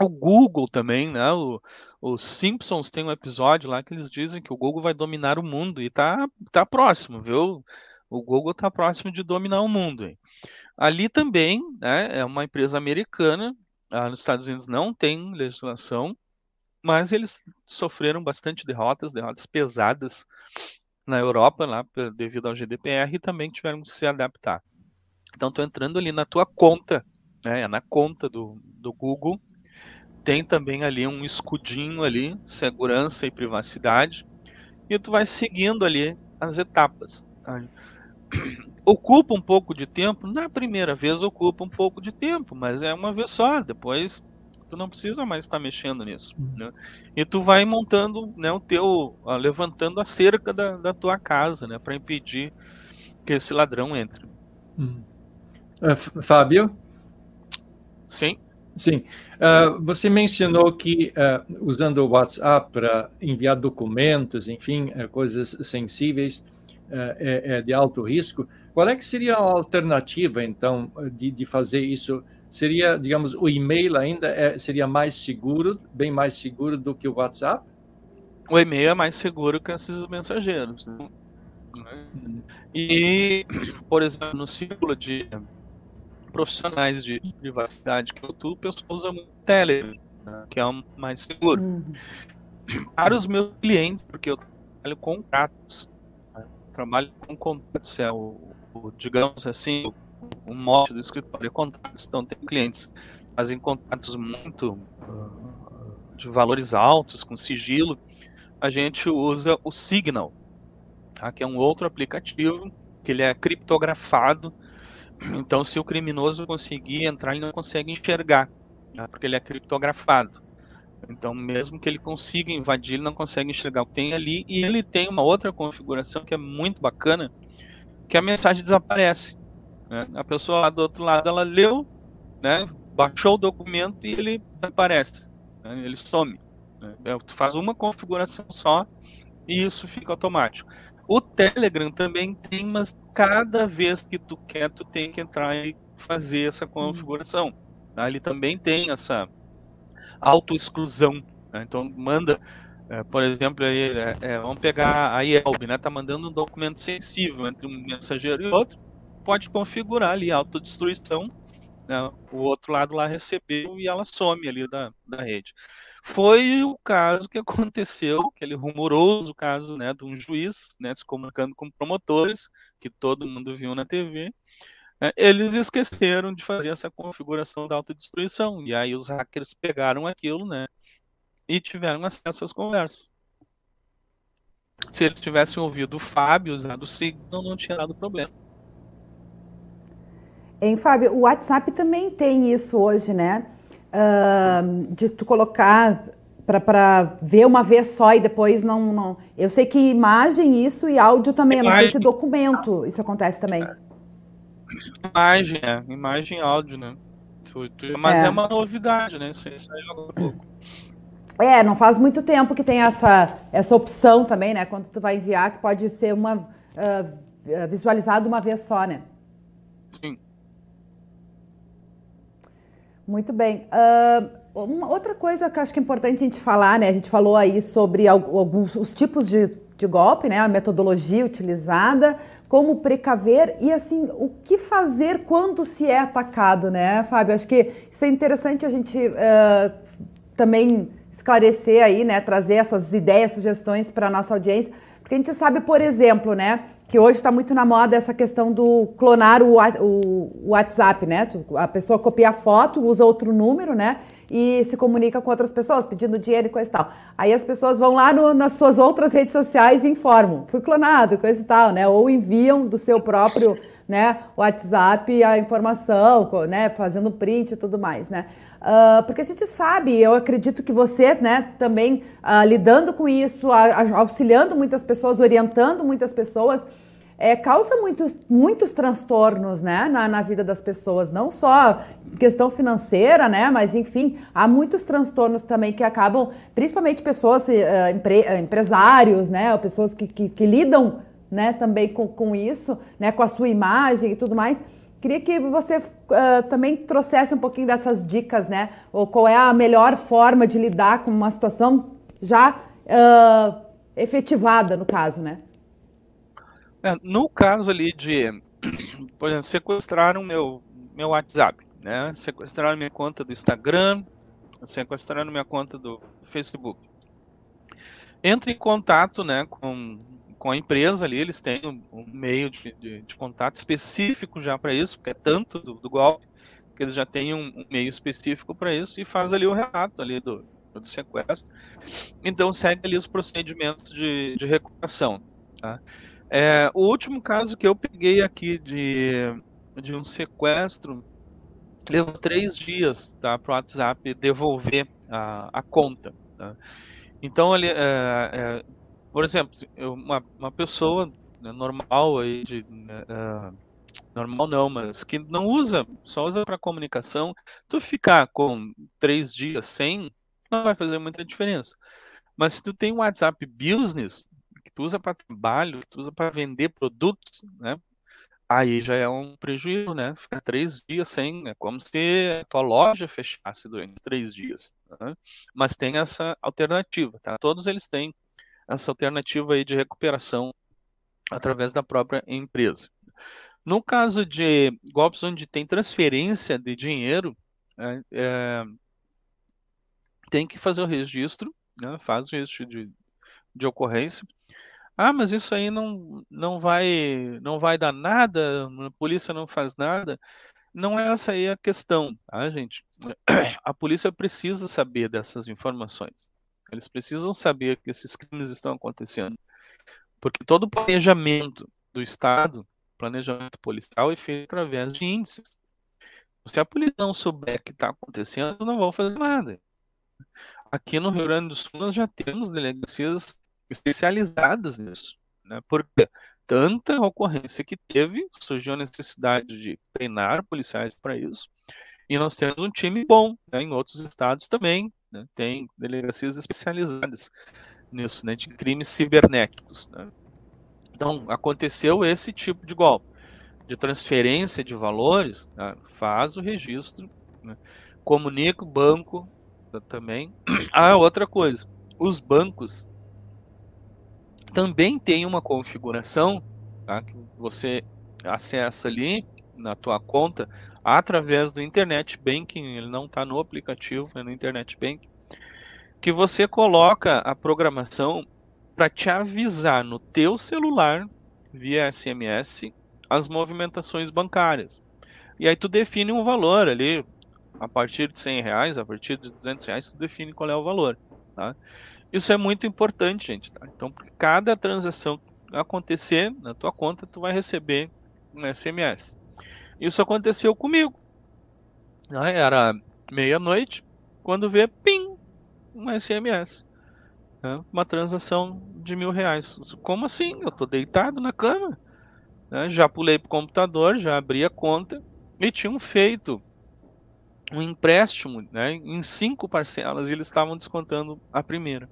D: O Google também, né? O, os Simpsons tem um episódio lá que eles dizem que o Google vai dominar o mundo e tá, tá próximo, viu? O Google tá próximo de dominar o mundo. Hein? Ali também né, é uma empresa americana, ah, nos Estados Unidos não tem legislação, mas eles sofreram bastante derrotas, derrotas pesadas na Europa, lá devido ao GDPR, e também tiveram que se adaptar. Então, estou entrando ali na tua conta, né, é na conta do, do Google, tem também ali um escudinho ali, segurança e privacidade, e tu vai seguindo ali as etapas. Tá? ocupa um pouco de tempo, na primeira vez ocupa um pouco de tempo, mas é uma vez só, depois tu não precisa mais estar mexendo nisso. Uhum. Né? E tu vai montando né, o teu, levantando a cerca da, da tua casa, né, para impedir que esse ladrão entre.
C: Uh, Fábio?
D: Sim.
C: Sim. Uh, você mencionou que uh, usando o WhatsApp para enviar documentos, enfim, coisas sensíveis, é, é, é, de alto risco, qual é que seria a alternativa, então, de, de fazer isso? Seria, digamos, o e-mail ainda é, seria mais seguro, bem mais seguro do que o WhatsApp?
D: O e-mail é mais seguro que esses mensageiros. Né? E, por exemplo, no círculo de profissionais de privacidade que eu atuo, o pessoal usa muito o Telegram, né? que é o mais seguro. Uhum. Para os meus clientes, porque eu trabalho com contratos, trabalho com contatos, é o, o digamos assim, o, o mote do escritório é contatos. Então, tem clientes que fazem contatos muito uh, de valores altos, com sigilo. A gente usa o Signal, tá? que é um outro aplicativo que ele é criptografado. Então, se o criminoso conseguir entrar, ele não consegue enxergar, tá? porque ele é criptografado. Então, mesmo que ele consiga invadir, ele não consegue enxergar o que tem ali. E ele tem uma outra configuração que é muito bacana, que a mensagem desaparece. Né? A pessoa lá do outro lado, ela leu, né? baixou o documento e ele desaparece. Né? Ele some. Né? É, tu faz uma configuração só e isso fica automático. O Telegram também tem, mas cada vez que tu quer, tu tem que entrar e fazer essa configuração. Tá? Ele também tem essa autoexclusão. Né? Então, manda, é, por exemplo, aí, é, é, vamos pegar a IELB, né? Tá mandando um documento sensível entre um mensageiro e outro, pode configurar ali autodestruição. Né? O outro lado lá recebeu e ela some ali da, da rede. Foi o caso que aconteceu, aquele rumoroso caso né, de um juiz né, se comunicando com promotores, que todo mundo viu na TV, é, eles esqueceram de fazer essa configuração da autodestruição. E aí os hackers pegaram aquilo, né? E tiveram acesso às conversas. Se eles tivessem ouvido o Fábio, usado o Signal, não tinha dado problema.
A: Em Fábio, o WhatsApp também tem isso hoje, né? Uh, de tu colocar para ver uma vez só e depois não, não. Eu sei que imagem, isso e áudio também. Imagem. Eu não sei se documento isso acontece também.
D: Imagem, é. Imagem e áudio, né? Mas é. é uma novidade, né? Isso aí saiu há pouco.
A: É, não faz muito tempo que tem essa, essa opção também, né? Quando tu vai enviar, que pode ser uma uh, visualizado uma vez só, né? Sim. Muito bem. Uh, uma outra coisa que acho que é importante a gente falar, né? A gente falou aí sobre alguns os tipos de, de golpe, né? A metodologia utilizada, como precaver e assim o que fazer quando se é atacado, né, Fábio? Acho que isso é interessante a gente uh, também esclarecer aí, né, trazer essas ideias, sugestões para nossa audiência, porque a gente sabe, por exemplo, né, que hoje está muito na moda essa questão do clonar o, o, WhatsApp, né? A pessoa copia a foto, usa outro número, né? E se comunica com outras pessoas, pedindo dinheiro e coisa e tal. Aí as pessoas vão lá no, nas suas outras redes sociais e informam, fui clonado, coisa e tal, né? Ou enviam do seu próprio né, WhatsApp a informação, né? Fazendo print e tudo mais, né? Uh, porque a gente sabe, eu acredito que você, né, também uh, lidando com isso, auxiliando muitas pessoas, orientando muitas pessoas, é, causa muitos, muitos transtornos né, na, na, vida das pessoas, não só questão financeira, né, mas enfim, há muitos transtornos também que acabam, principalmente pessoas, uh, empre, empresários, né, pessoas que, que, que lidam né, também com, com isso, né, com a sua imagem e tudo mais Queria que você uh, também trouxesse um pouquinho dessas dicas, né? Ou qual é a melhor forma de lidar com uma situação já uh, efetivada, no caso, né?
D: É, no caso ali de, por exemplo, sequestraram meu, meu WhatsApp, né? Sequestraram minha conta do Instagram, sequestraram minha conta do Facebook. Entre em contato, né, com com a empresa ali, eles têm um, um meio de, de, de, contato específico já para isso, porque é tanto do, do, golpe que eles já têm um, um meio específico para isso e faz ali o relato ali do, do sequestro. Então segue ali os procedimentos de, de recuperação. Tá? É, o último caso que eu peguei aqui de, de um sequestro levou três dias tá, para o WhatsApp devolver a, a conta. Tá? Então, ali, é, é, por exemplo, uma, uma pessoa né, normal aí de uh, normal não, mas que não usa, só usa para comunicação, tu ficar com três dias sem, não vai fazer muita diferença. Mas se tu tem um WhatsApp Business, que tu usa para trabalho, que tu usa para vender produtos, né? Aí já é um prejuízo, né? Ficar três dias sem, é como se a tua loja fechasse durante três dias. Né? Mas tem essa alternativa, tá? Todos eles têm essa alternativa aí de recuperação através da própria empresa. No caso de golpes onde tem transferência de dinheiro, é, é, tem que fazer o registro, né, faz o registro de, de ocorrência. Ah, mas isso aí não, não, vai, não vai dar nada, a polícia não faz nada. Não é essa aí a questão, tá, gente? A polícia precisa saber dessas informações. Eles precisam saber que esses crimes estão acontecendo. Porque todo o planejamento do Estado, planejamento policial, é feito através de índices. Se a polícia não souber que está acontecendo, não vão fazer nada. Aqui no Rio Grande do Sul nós já temos delegacias especializadas nisso. Né? Porque tanta ocorrência que teve, surgiu a necessidade de treinar policiais para isso. E nós temos um time bom né? em outros estados também, né? Tem delegacias especializadas nisso, né? de crimes cibernéticos. Né? Então, aconteceu esse tipo de golpe, de transferência de valores, tá? faz o registro, né? comunica o banco tá? também. Ah, outra coisa, os bancos também têm uma configuração tá? que você acessa ali na tua conta através do Internet Banking, ele não está no aplicativo, é no Internet Banking, que você coloca a programação para te avisar no teu celular via SMS as movimentações bancárias. E aí tu define um valor ali, a partir de 100 reais, a partir de 200 reais, tu define qual é o valor. Tá? Isso é muito importante, gente. Tá? Então, cada transação acontecer na tua conta, tu vai receber um SMS. Isso aconteceu comigo. Era meia-noite, quando vê, pim, um SMS. Né? Uma transação de mil reais. Como assim? Eu tô deitado na cama. Né? Já pulei pro computador, já abri a conta e tinham feito um empréstimo né, em cinco parcelas e eles estavam descontando a primeira.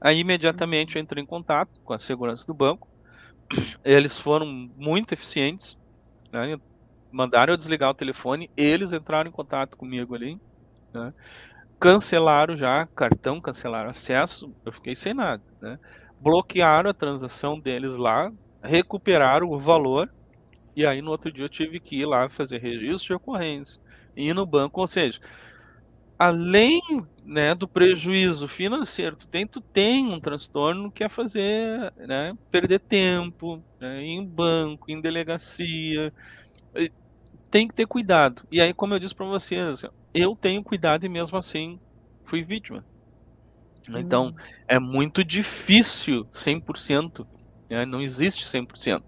D: Aí imediatamente eu entrei em contato com a segurança do banco. Eles foram muito eficientes, né, mandaram eu desligar o telefone, eles entraram em contato comigo ali, né, cancelaram já cartão, cancelaram acesso, eu fiquei sem nada, né, bloquearam a transação deles lá, recuperaram o valor e aí no outro dia eu tive que ir lá fazer registro de ocorrência, ir no banco, ou seja, além né, do prejuízo financeiro, tu tem, tu tem um transtorno que é fazer, né, perder tempo né, em banco, em delegacia, tem que ter cuidado. E aí, como eu disse para vocês, eu tenho cuidado e mesmo assim fui vítima. Hum. Então, é muito difícil 100%, né? não existe 100%,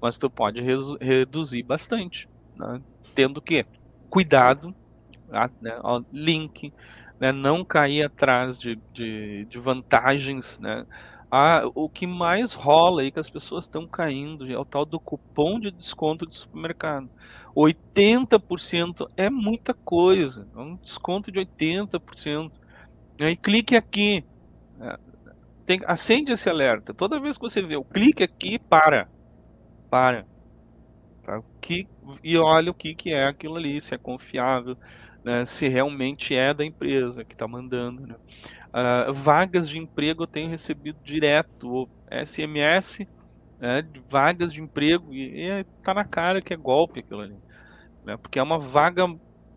D: mas tu pode reduzir bastante, né? tendo que cuidado, né? link, né? não cair atrás de, de, de vantagens, né? Ah, o que mais rola aí que as pessoas estão caindo é o tal do cupom de desconto do supermercado. 80% é muita coisa, é um desconto de 80%. Aí clique aqui, é, tem, acende esse alerta. Toda vez que você vê o clique aqui, para. Para. Tá? Que, e olha o que, que é aquilo ali, se é confiável, né? se realmente é da empresa que está mandando. Né? Uh, vagas de emprego eu tenho recebido direto, SMS, né, vagas de emprego, e, e tá na cara que é golpe aquilo ali. Né, porque é uma vaga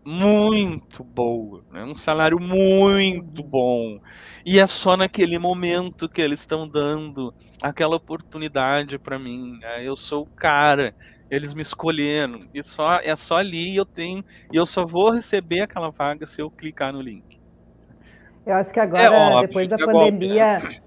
D: muito boa, né, um salário muito bom. E é só naquele momento que eles estão dando aquela oportunidade para mim. Né, eu sou o cara, eles me escolheram, e só, é só ali eu tenho, e eu só vou receber aquela vaga se eu clicar no link.
A: Eu acho que agora, é óbvio, depois da é pandemia, golpe, né?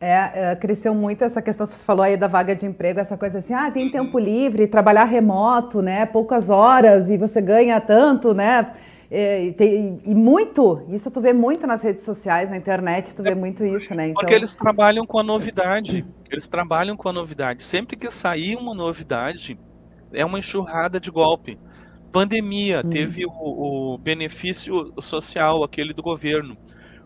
A: é, é, cresceu muito essa questão, você falou aí da vaga de emprego, essa coisa assim, ah, tem tempo livre, trabalhar remoto, né, poucas horas e você ganha tanto, né, e, tem, e, muito, isso tu vê muito nas redes sociais, na internet, tu vê muito isso, né?
D: Então... Porque eles trabalham com a novidade, eles trabalham com a novidade. Sempre que sair uma novidade, é uma enxurrada de golpe. Pandemia, hum. teve o, o benefício social, aquele do governo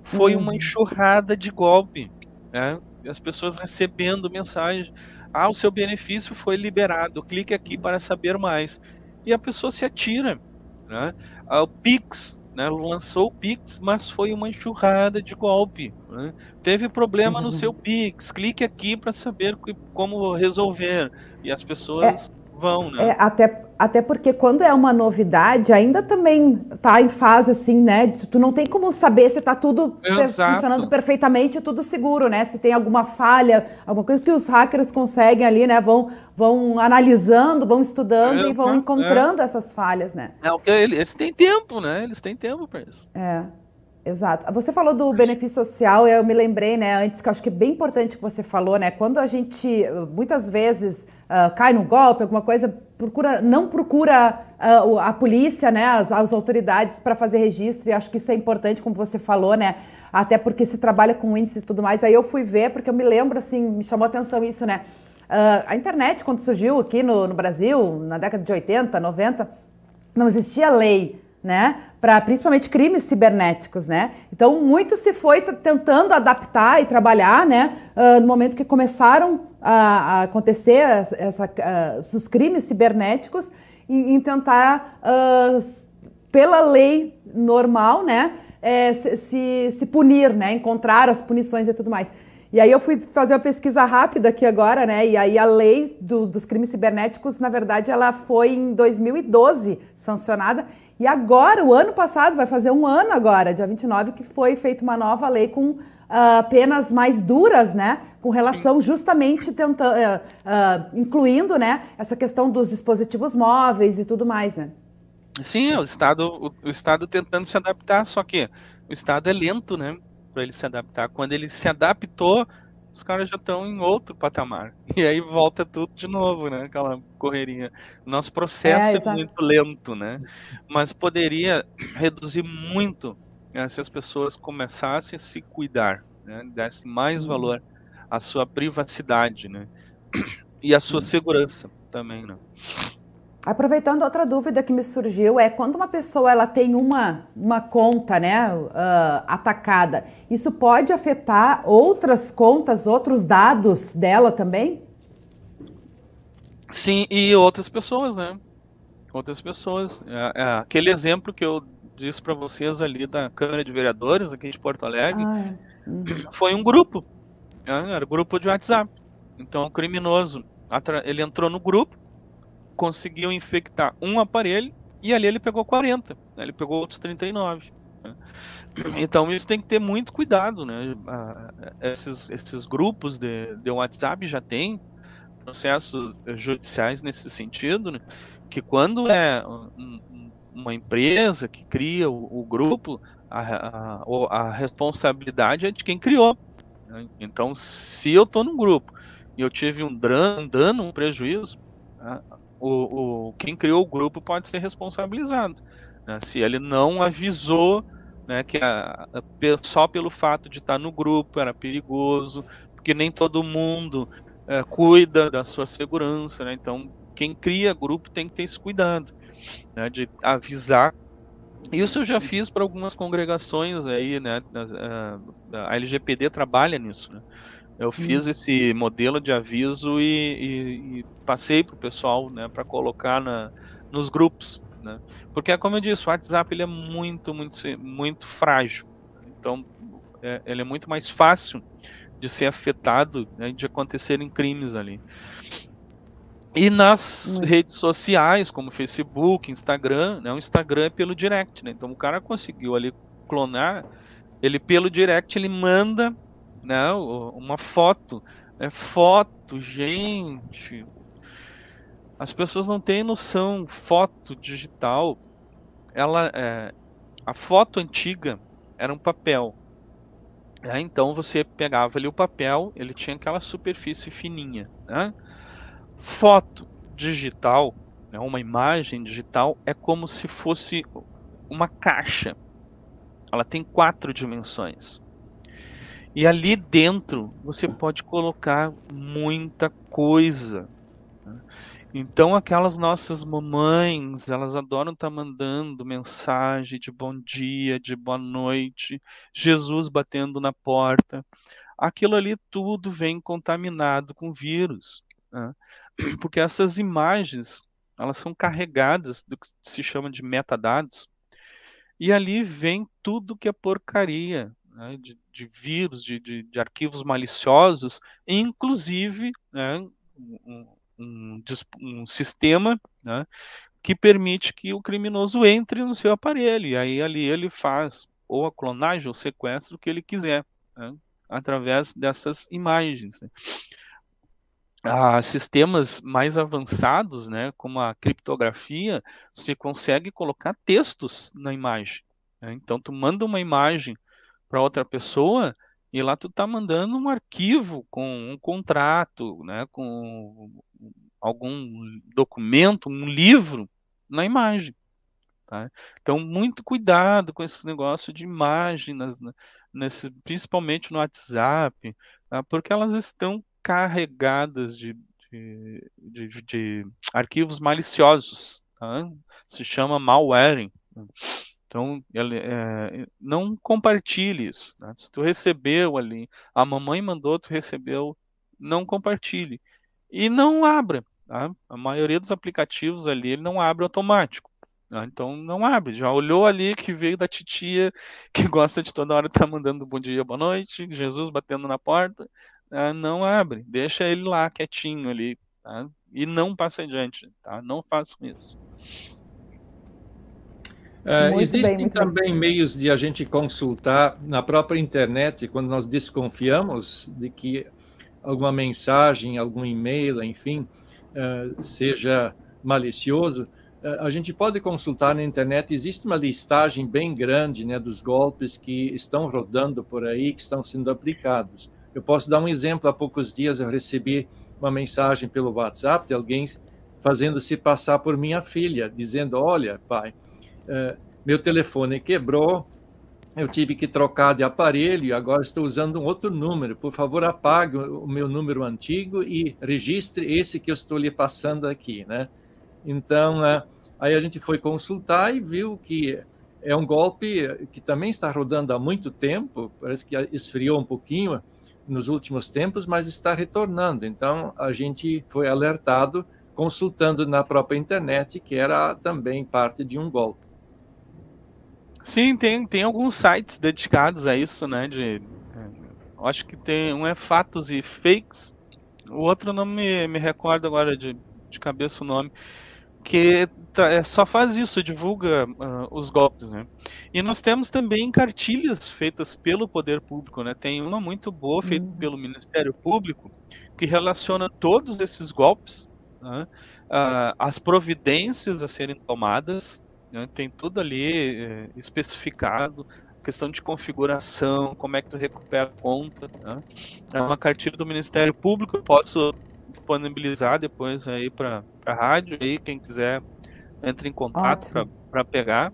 D: foi uma uhum. enxurrada de golpe. Né? As pessoas recebendo mensagem: ah, o seu benefício foi liberado, clique aqui para saber mais. E a pessoa se atira. Né? Ah, o Pix né, lançou o Pix, mas foi uma enxurrada de golpe. Né? Teve problema no uhum. seu Pix, clique aqui para saber como resolver. E as pessoas é, vão, né?
A: É, até, até porque quando é uma novidade, ainda também tá em fase assim, né? Tu não tem como saber se tá tudo funcionando perfeitamente, tudo seguro, né? Se tem alguma falha, alguma coisa que os hackers conseguem ali, né? Vão, vão analisando, vão estudando é, e vão encontrando é. essas falhas, né?
D: É o que eles têm tempo, né? Eles têm tempo para isso.
A: É. Exato. Você falou do benefício social, eu me lembrei, né, antes, que eu acho que é bem importante que você falou, né, quando a gente, muitas vezes, uh, cai no golpe, alguma coisa, procura, não procura uh, a polícia, né, as, as autoridades para fazer registro, e acho que isso é importante, como você falou, né, até porque se trabalha com índices e tudo mais. Aí eu fui ver, porque eu me lembro, assim, me chamou a atenção isso, né, uh, a internet, quando surgiu aqui no, no Brasil, na década de 80, 90, não existia lei né? Para principalmente crimes cibernéticos, né? Então muito se foi tentando adaptar e trabalhar, né? Uh, no momento que começaram a, a acontecer essa, uh, os crimes cibernéticos em, em tentar uh, pela lei normal, né? É, se, se, se punir, né? Encontrar as punições e tudo mais. E aí eu fui fazer uma pesquisa rápida aqui agora, né? E aí a lei do, dos crimes cibernéticos, na verdade, ela foi em 2012 sancionada. E agora, o ano passado, vai fazer um ano agora, dia 29, que foi feita uma nova lei com uh, penas mais duras, né? Com relação justamente tentando, uh, uh, incluindo, né? Essa questão dos dispositivos móveis e tudo mais, né?
D: Sim, o Estado, o, o Estado tentando se adaptar, só que o Estado é lento, né? Para ele se adaptar. Quando ele se adaptou, os caras já estão em outro patamar. E aí volta tudo de novo, né? Aquela correria. Nosso processo é, é muito lento, né? Mas poderia reduzir muito né, se as pessoas começassem a se cuidar, né, dessem mais uhum. valor à sua privacidade, né, e à sua uhum. segurança também, né.
A: Aproveitando outra dúvida que me surgiu é quando uma pessoa ela tem uma, uma conta né, uh, atacada, isso pode afetar outras contas, outros dados dela também?
D: Sim, e outras pessoas, né? Outras pessoas. É, é aquele exemplo que eu disse para vocês ali da Câmara de Vereadores aqui de Porto Alegre ah, é. uhum. foi um grupo, né? era um grupo de WhatsApp. Então o criminoso ele entrou no grupo conseguiu infectar um aparelho e ali ele pegou 40, né? ele pegou outros 39. Né? Então isso tem que ter muito cuidado, né? Esses, esses grupos de, de WhatsApp já têm processos judiciais nesse sentido, né? que quando é um, uma empresa que cria o, o grupo, a, a, a, responsabilidade é de quem criou. Né? Então, se eu estou num grupo e eu tive um dano, um prejuízo, o, o, quem criou o grupo pode ser responsabilizado. Né? Se ele não avisou né, que a, a, só pelo fato de estar no grupo era perigoso, porque nem todo mundo é, cuida da sua segurança. Né? Então, quem cria grupo tem que ter esse cuidado né, de avisar. Isso eu já fiz para algumas congregações aí, né? A, a LGPD trabalha nisso, né? Eu fiz hum. esse modelo de aviso e, e, e passei para o pessoal, né, para colocar na, nos grupos, né? Porque, como eu disse, o WhatsApp ele é muito, muito, muito frágil. Então, é, ele é muito mais fácil de ser afetado, né, de acontecerem crimes ali. E nas hum. redes sociais, como Facebook, Instagram, né, o Instagram é pelo direct, né? Então o cara conseguiu ali clonar, ele pelo direct ele manda né, uma foto. É foto, gente. As pessoas não têm noção. Foto digital, ela é, a foto antiga era um papel. Né? Então você pegava ali o papel, ele tinha aquela superfície fininha. Né? Foto digital, né, uma imagem digital, é como se fosse uma caixa. Ela tem quatro dimensões. E ali dentro você pode colocar muita coisa. Né? Então aquelas nossas mamães, elas adoram estar tá mandando mensagem de bom dia, de boa noite, Jesus batendo na porta. Aquilo ali tudo vem contaminado com vírus. Né? Porque essas imagens, elas são carregadas do que se chama de metadados. E ali vem tudo que é porcaria, né, de, de, vírus, de, de, de, arquivos maliciosos, inclusive né, um, um, um, sistema né, que permite que o criminoso entre no seu aparelho, e aí ali ele faz ou a clonagem ou sequestro, que ele quiser, né, através dessas imagens. Ah, sistemas mais avançados, né, como a criptografia, você consegue colocar textos na imagem. Né? Então, tu manda uma imagem para outra pessoa e lá tu tá mandando um arquivo com um contrato, né, com algum documento, um livro na imagem. Tá? Então, muito cuidado com esse negócio de imagem, nas, nesse, principalmente no WhatsApp, tá? porque elas estão carregadas de, de, de, de arquivos maliciosos. Tá? Se chama malwaring. Então, é, não compartilhe isso. Né? Se tu recebeu ali, a mamãe mandou, tu recebeu, não compartilhe. E não abra. Tá? A maioria dos aplicativos ali, ele não abre automático. Tá? Então, não abre. Já olhou ali que veio da titia, que gosta de toda hora estar tá mandando bom dia, boa noite, Jesus batendo na porta. Tá? Não abre. Deixa ele lá, quietinho ali. Tá? E não passe adiante. Tá? Não façam isso.
C: Uh, existem bem, também bem. meios de a gente consultar na própria internet, quando nós desconfiamos de que alguma mensagem, algum e-mail, enfim, uh, seja malicioso, uh, a gente pode consultar na internet. Existe uma listagem bem grande né, dos golpes que estão rodando por aí, que estão sendo aplicados. Eu posso dar um exemplo. Há poucos dias eu recebi uma mensagem pelo WhatsApp de alguém fazendo-se passar por minha filha, dizendo: Olha, pai, meu telefone quebrou,
B: eu tive que trocar de aparelho agora estou usando um outro número. Por favor, apague o meu número antigo e registre esse que eu estou lhe passando aqui, né? Então, é, aí a gente foi consultar e viu que é um golpe que também está rodando há muito tempo, parece que esfriou um pouquinho nos últimos tempos, mas está retornando. Então, a gente foi alertado consultando na própria internet que era também parte de um golpe.
D: Sim, tem, tem alguns sites dedicados a isso, né? De, acho que tem um é fatos e fakes, o outro não me, me recordo agora de, de cabeça o nome, que tá, é, só faz isso, divulga uh, os golpes, né? E nós temos também cartilhas feitas pelo poder público, né? Tem uma muito boa feita uhum. pelo Ministério Público que relaciona todos esses golpes, né? uh, as providências a serem tomadas né? Tem tudo ali é, especificado, questão de configuração, como é que tu recupera a conta. Né? É uma cartilha do Ministério Público, eu posso disponibilizar depois aí para a rádio, aí quem quiser entre em contato para pegar.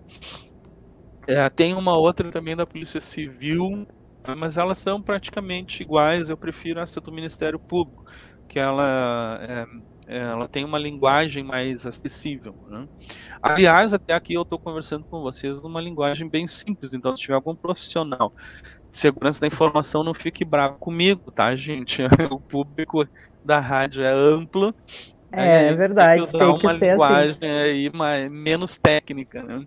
D: É, tem uma outra também da Polícia Civil, né? mas elas são praticamente iguais. Eu prefiro essa do Ministério Público, que ela é, ela tem uma linguagem mais acessível. Né? Aliás, até aqui eu estou conversando com vocês numa linguagem bem simples, então se tiver algum profissional de segurança da informação, não fique bravo comigo, tá, gente? O público da rádio é amplo.
A: É, é verdade,
D: tem que, tem que uma ser assim. linguagem assim. aí mais, menos técnica, né?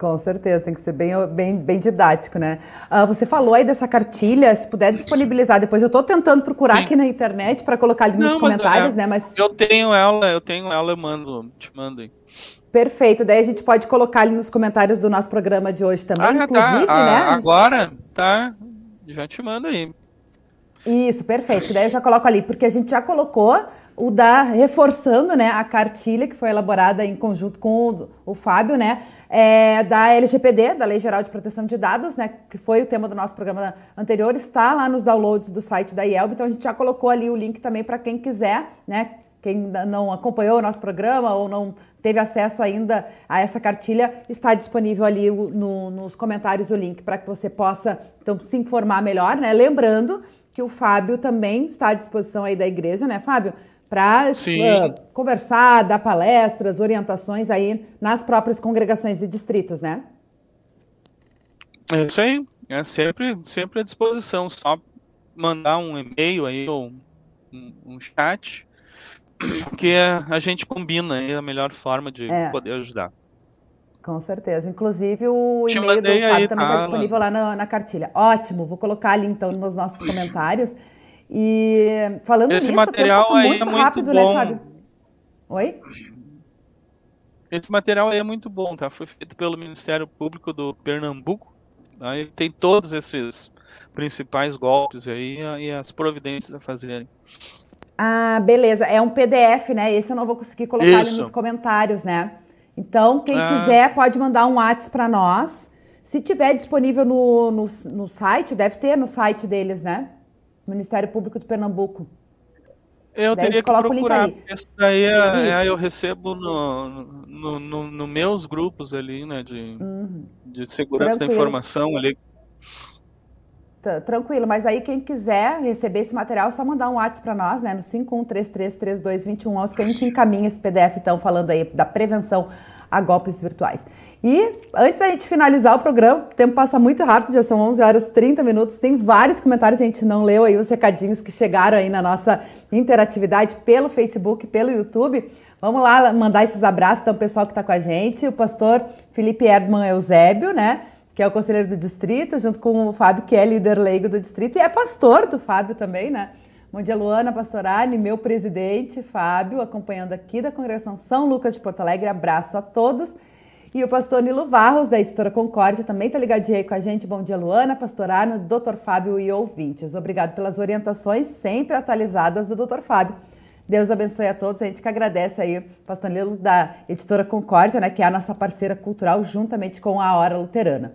A: Com certeza, tem que ser bem, bem, bem didático, né? Uh, você falou aí dessa cartilha, se puder disponibilizar depois. Eu estou tentando procurar Sim. aqui na internet para colocar ali nos Não, comentários,
D: é,
A: né? Mas
D: eu tenho ela, eu tenho ela, eu mando, te mando aí.
A: Perfeito, daí a gente pode colocar ali nos comentários do nosso programa de hoje também, ah, inclusive,
D: tá.
A: né?
D: Agora, tá, já te mando aí.
A: Isso, perfeito, que daí eu já coloco ali, porque a gente já colocou o da reforçando, né, a cartilha que foi elaborada em conjunto com o, o Fábio, né, é, da LGPD, da Lei Geral de Proteção de Dados, né, que foi o tema do nosso programa anterior, está lá nos downloads do site da IELB, então a gente já colocou ali o link também para quem quiser, né, quem não acompanhou o nosso programa ou não teve acesso ainda a essa cartilha, está disponível ali no, nos comentários o link para que você possa então se informar melhor, né? Lembrando que o Fábio também está à disposição aí da igreja, né, Fábio? Para uh, conversar, dar palestras, orientações aí nas próprias congregações e distritos, né?
D: É isso aí, é sempre, sempre à disposição, só mandar um e-mail aí ou um, um chat que a, gente combina aí a melhor forma de é. poder ajudar.
A: Com certeza. Inclusive, o e-mail do Fábio aí, também está tá, disponível lá na, na, cartilha. Ótimo, vou colocar ali então nos nossos comentários. E falando
D: Esse
A: nisso,
D: material
A: o muito, é muito rápido, né, bom. né, Fábio? Oi?
D: Esse material aí é muito bom, tá? Foi feito pelo Ministério Público do Pernambuco. Tá? tem todos esses principais golpes aí e as providências a fazerem.
A: Ah, beleza. É um PDF, né? Esse eu não vou conseguir colocar Isso. ali nos comentários, né? Então, quem ah. quiser pode mandar um WhatsApp para nós. Se tiver disponível no, no, no site, deve ter no site deles, né? Ministério Público de Pernambuco.
D: Eu Daí teria que procurar, isso aí é, é, eu recebo no, no, no, no, meus grupos ali, né, de, uhum. de segurança Tranquilo. da informação ali.
A: Tranquilo, mas aí quem quiser receber esse material, é só mandar um WhatsApp para nós, né, no 5133322111, que a gente encaminha esse PDF, então, falando aí da prevenção a golpes virtuais. E antes da gente finalizar o programa, o tempo passa muito rápido, já são 11 horas e 30 minutos. Tem vários comentários, a gente não leu aí os recadinhos que chegaram aí na nossa interatividade pelo Facebook, pelo YouTube. Vamos lá mandar esses abraços então, o pessoal que está com a gente. O pastor Felipe Erdman Eusébio, né? Que é o conselheiro do distrito, junto com o Fábio, que é líder leigo do distrito, e é pastor do Fábio também, né? Bom dia, Luana Pastorani, meu presidente, Fábio, acompanhando aqui da Congregação São Lucas de Porto Alegre. Abraço a todos. E o pastor Nilo Varros, da editora Concórdia, também está ligadinho aí com a gente. Bom dia, Luana, pastor Arno, doutor Fábio e ouvintes. Obrigado pelas orientações sempre atualizadas do doutor Fábio. Deus abençoe a todos. A gente que agradece aí pastor Nilo da editora Concórdia, né, que é a nossa parceira cultural, juntamente com a Hora Luterana.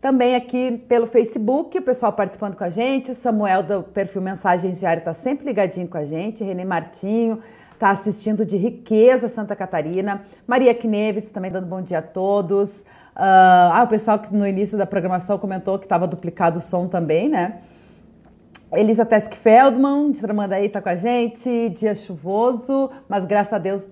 A: Também aqui pelo Facebook, o pessoal participando com a gente. Samuel do perfil Mensagens Diárias está sempre ligadinho com a gente. Renê Martinho está assistindo de Riqueza Santa Catarina. Maria Knevitz também dando bom dia a todos. Uh, ah, o pessoal que no início da programação comentou que estava duplicado o som também, né? Elisa Tesk Feldman, de Tramandaí, está com a gente. Dia chuvoso, mas graças a Deus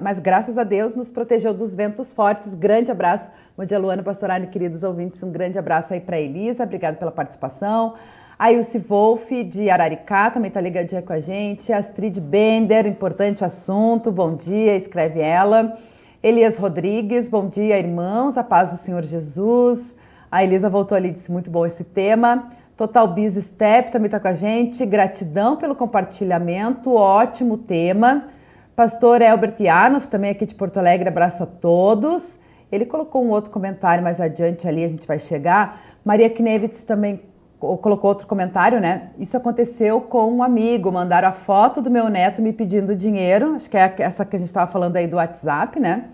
A: mas graças a Deus nos protegeu dos ventos fortes. Grande abraço. Bom dia, Luana Pastorani, queridos ouvintes. Um grande abraço aí para Elisa. Obrigada pela participação. A Ilse Wolf, de Araricá, também está ligadinha com a gente. Astrid Bender, importante assunto. Bom dia, escreve ela. Elias Rodrigues, bom dia, irmãos. A paz do Senhor Jesus. A Elisa voltou ali e disse muito bom esse tema. Total Biz Step também está com a gente. Gratidão pelo compartilhamento. Ótimo tema. Pastor Elbert Janov, também aqui de Porto Alegre, abraço a todos. Ele colocou um outro comentário mais adiante ali, a gente vai chegar. Maria Knevitz também colocou outro comentário, né? Isso aconteceu com um amigo, mandaram a foto do meu neto me pedindo dinheiro, acho que é essa que a gente estava falando aí do WhatsApp, né?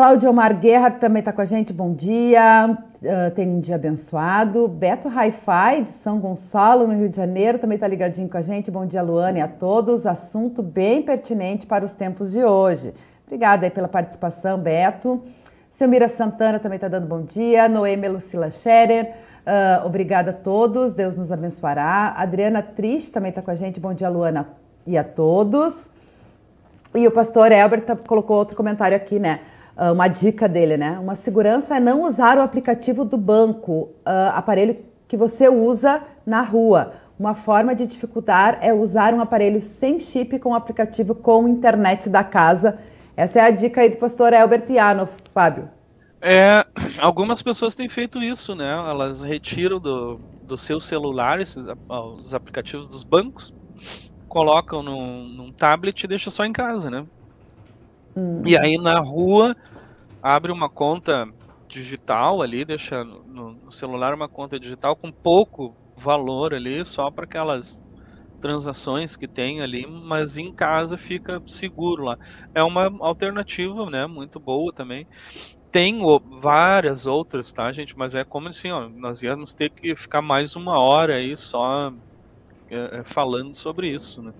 A: Cláudio Omar Guerra também está com a gente, bom dia, uh, tem um dia abençoado. Beto Hi-Fi, de São Gonçalo, no Rio de Janeiro, também está ligadinho com a gente. Bom dia, Luana, e a todos. Assunto bem pertinente para os tempos de hoje. Obrigada aí pela participação, Beto. Selmira Santana também está dando bom dia. Noemi Lucila Scherer, uh, obrigada a todos, Deus nos abençoará. Adriana Triste também está com a gente, bom dia, Luana, e a todos. E o pastor Elbert tá, colocou outro comentário aqui, né? Ah, uma dica dele, né? Uma segurança é não usar o aplicativo do banco, uh, aparelho que você usa na rua. Uma forma de dificultar é usar um aparelho sem chip com aplicativo com internet da casa. Essa é a dica aí do pastor Albert Iano, Fábio.
D: É, algumas pessoas têm feito isso, né? Elas retiram do, do seu celular esses, os aplicativos dos bancos, colocam num, num tablet e deixam só em casa, né? Hum. E aí na rua abre uma conta digital ali, deixa no, no celular uma conta digital com pouco valor ali, só para aquelas transações que tem ali, mas em casa fica seguro lá. É uma alternativa, né, muito boa também. Tem várias outras, tá, gente? Mas é como assim, ó, nós íamos ter que ficar mais uma hora aí só é, falando sobre isso, né?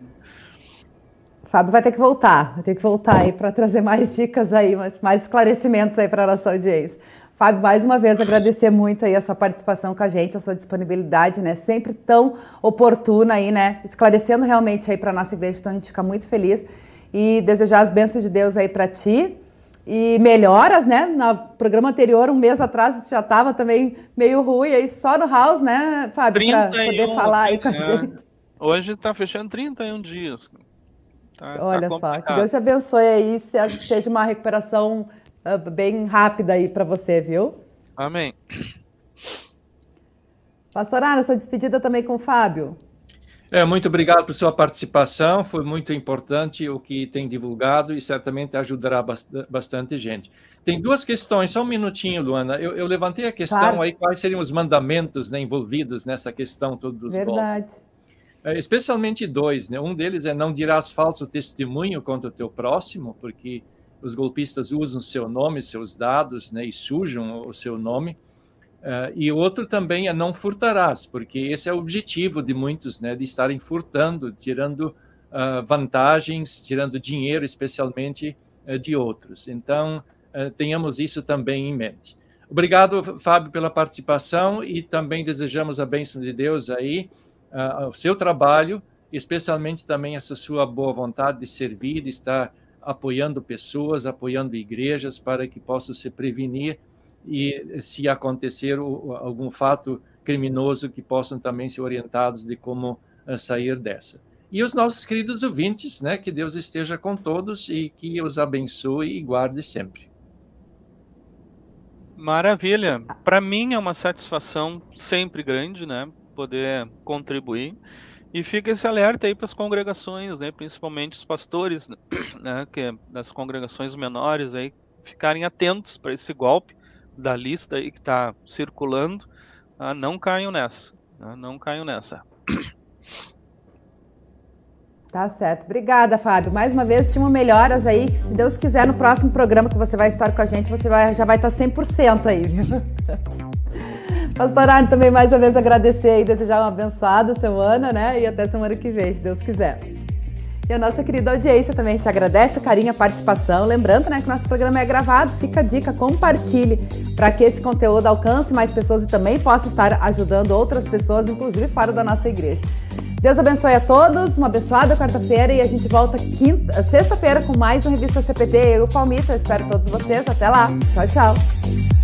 A: Fábio vai ter que voltar, vai ter que voltar aí para trazer mais dicas aí, mais, mais esclarecimentos aí para a nossa audiência. Fábio, mais uma vez agradecer muito aí a sua participação com a gente, a sua disponibilidade, né? Sempre tão oportuna aí, né? Esclarecendo realmente aí para nossa igreja, então a gente fica muito feliz e desejar as bênçãos de Deus aí para ti e melhoras, né? No programa anterior, um mês atrás, você já estava também meio ruim aí só no house, né, Fábio, para poder falar aí com a é. gente.
D: Hoje está fechando 31 dias.
A: Tá, tá Olha tá só, que Deus te abençoe aí, seja uma recuperação uh, bem rápida aí para você, viu?
D: Amém.
A: Pastor Ana, sua despedida também com o Fábio.
C: É, muito obrigado por sua participação, foi muito importante o que tem divulgado e certamente ajudará bastante gente. Tem duas questões, só um minutinho, Luana. Eu, eu levantei a questão claro. aí, quais seriam os mandamentos né, envolvidos nessa questão todos dos
A: Verdade. Golpes.
C: É, especialmente dois, né? Um deles é não dirás falso testemunho contra o teu próximo, porque os golpistas usam seu nome, seus dados, né? E sujam o seu nome. Uh, e outro também é não furtarás, porque esse é o objetivo de muitos, né? De estarem furtando, tirando uh, vantagens, tirando dinheiro, especialmente uh, de outros. Então, tenhamos isso também em mente. Obrigado, Fábio, pela participação e também desejamos a bênção de Deus aí uh, o seu trabalho, especialmente também essa sua boa vontade de servir, de estar apoiando pessoas, apoiando igrejas para que possam se prevenir e se acontecer algum fato criminoso que possam também ser orientados de como uh, sair dessa. E os nossos queridos ouvintes, né, que Deus esteja com todos e que os abençoe e guarde sempre.
D: Maravilha. Para mim é uma satisfação sempre grande, né? Poder contribuir. E fica esse alerta aí para as congregações, né, principalmente os pastores, né, que das congregações menores aí ficarem atentos para esse golpe da lista aí que está circulando, ah, não caiam nessa, né, não caiam nessa.
A: Tá certo. Obrigada, Fábio. Mais uma vez, estimo melhoras aí. Se Deus quiser, no próximo programa que você vai estar com a gente, você vai, já vai estar 100% aí, viu? Pastor Arne, também mais uma vez agradecer e desejar uma abençoada semana, né? E até semana que vem, se Deus quiser. E a nossa querida audiência também te agradece o carinho, a participação. Lembrando né, que nosso programa é gravado, fica a dica, compartilhe para que esse conteúdo alcance mais pessoas e também possa estar ajudando outras pessoas, inclusive fora da nossa igreja. Deus abençoe a todos, uma abençoada quarta-feira e a gente volta sexta-feira com mais um Revista CPT. Eu e o Palmito, eu espero todos vocês. Até lá. Tchau, tchau.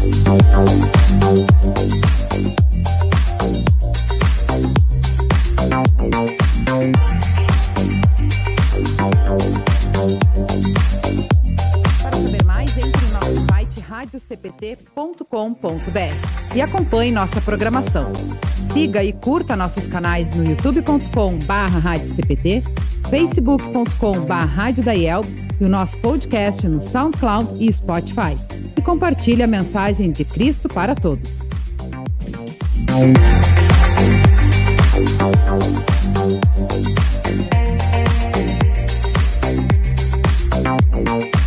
A: Para radiocpt.com.br e acompanhe nossa programação. Siga e curta nossos canais no youtube.com/barra facebook.com/barra e o nosso podcast no SoundCloud e Spotify. E compartilhe a mensagem de Cristo para todos.